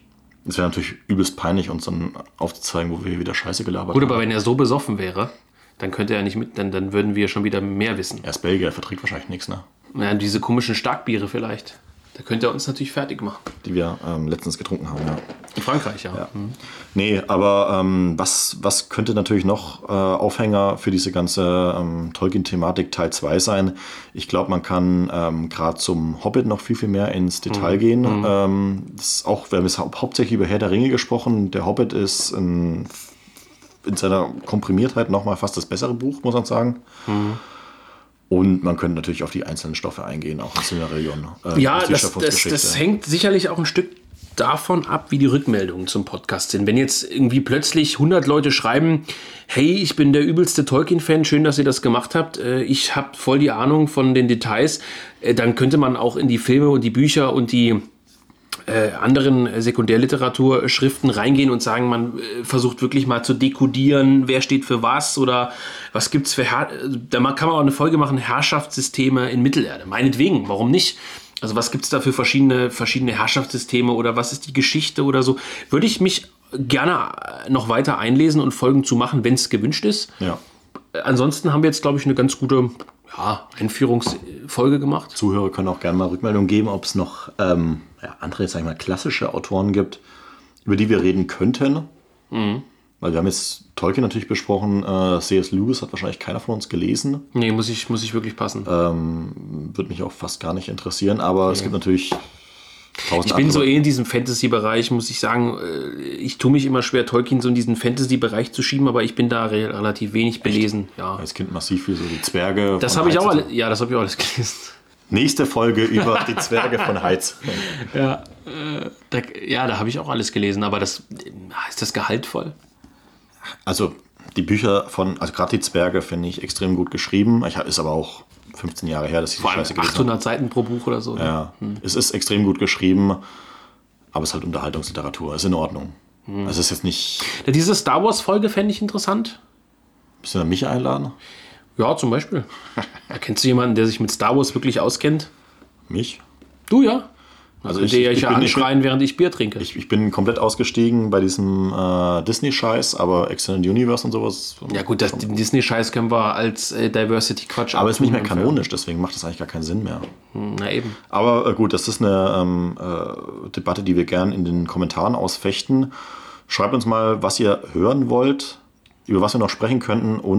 Es wäre natürlich übelst peinlich, uns dann aufzuzeigen, wo wir wieder Scheiße gelabert Gut, haben. aber wenn er so besoffen wäre, dann könnte er nicht mit, dann, dann würden wir schon wieder mehr wissen. Er ist Belgier, er verträgt wahrscheinlich nichts, ne? Ja, diese komischen Starkbiere vielleicht. Da könnte er uns natürlich fertig machen. Die wir ähm, letztens getrunken haben, ja. In Frankreich, ja. ja. Mhm. Nee, aber ähm, was, was könnte natürlich noch äh, Aufhänger für diese ganze ähm, Tolkien-Thematik Teil 2 sein? Ich glaube, man kann ähm, gerade zum Hobbit noch viel, viel mehr ins Detail mhm. gehen. Mhm. Ähm, das auch, wir haben jetzt hau hauptsächlich über Herr der Ringe gesprochen. Der Hobbit ist ein, in seiner Komprimiertheit nochmal fast das bessere Buch, muss man sagen. Mhm. Und man könnte natürlich auf die einzelnen Stoffe eingehen, auch in Silmarillion. Äh, ja, das, das, das, hängt sicherlich auch ein Stück davon ab, wie die Rückmeldungen zum Podcast sind. Wenn jetzt irgendwie plötzlich 100 Leute schreiben, hey, ich bin der übelste Tolkien-Fan, schön, dass ihr das gemacht habt, äh, ich habe voll die Ahnung von den Details, äh, dann könnte man auch in die Filme und die Bücher und die äh, anderen Sekundärliteraturschriften reingehen und sagen, man äh, versucht wirklich mal zu dekodieren, wer steht für was oder was gibt es für, Her da kann man auch eine Folge machen, Herrschaftssysteme in Mittelerde. Meinetwegen, warum nicht? Also was gibt es da für verschiedene, verschiedene Herrschaftssysteme oder was ist die Geschichte oder so? Würde ich mich gerne noch weiter einlesen und Folgen zu machen, wenn es gewünscht ist. Ja. Ansonsten haben wir jetzt, glaube ich, eine ganz gute ja, Einführungsfolge gemacht. Zuhörer können auch gerne mal Rückmeldung geben, ob es noch ähm, ja, andere, sag ich mal, klassische Autoren gibt, über die wir reden könnten. Mhm. Weil wir haben jetzt Tolkien natürlich besprochen. Äh, C.S. Lewis hat wahrscheinlich keiner von uns gelesen. Nee, muss ich, muss ich wirklich passen. Ähm, Würde mich auch fast gar nicht interessieren, aber nee. es gibt natürlich ich bin so eh in diesem Fantasy-Bereich, muss ich sagen. Äh, ich tue mich immer schwer, Tolkien so in diesen Fantasy-Bereich zu schieben, aber ich bin da re relativ wenig belesen. Ja. Als Kind massiv für so die Zwerge. Das habe ich auch alles, ja, das habe ich auch alles gelesen. Nächste Folge über die Zwerge von Heiz. [LAUGHS] Ja, äh, da, ja, da habe ich auch alles gelesen, aber das ist das gehaltvoll. Also die Bücher von, also gerade die Zwerge finde ich extrem gut geschrieben. Ich ist aber auch 15 Jahre her, dass ich Vor die Scheiße 800 habe. Seiten pro Buch oder so. Ne? Ja, hm. es ist extrem gut geschrieben, aber es ist halt Unterhaltungsliteratur. Ist in Ordnung. Hm. Also es ist jetzt nicht. Ja, diese Star Wars Folge fände ich interessant. Müssen wir mich einladen? Ja, zum Beispiel. [LAUGHS] Kennst du jemanden, der sich mit Star Wars wirklich auskennt? Mich? Du ja. Also ich, ich, ich ja anschreien, während ich Bier trinke. Ich, ich bin komplett ausgestiegen bei diesem äh, Disney-Scheiß, aber Extended Universe und sowas. Ja gut, das, den Disney-Scheiß können wir als äh, Diversity-Quatsch Aber es ist nicht mehr kanonisch, deswegen macht das eigentlich gar keinen Sinn mehr. Hm, na eben. Aber äh, gut, das ist eine ähm, äh, Debatte, die wir gern in den Kommentaren ausfechten. Schreibt uns mal, was ihr hören wollt, über was wir noch sprechen könnten und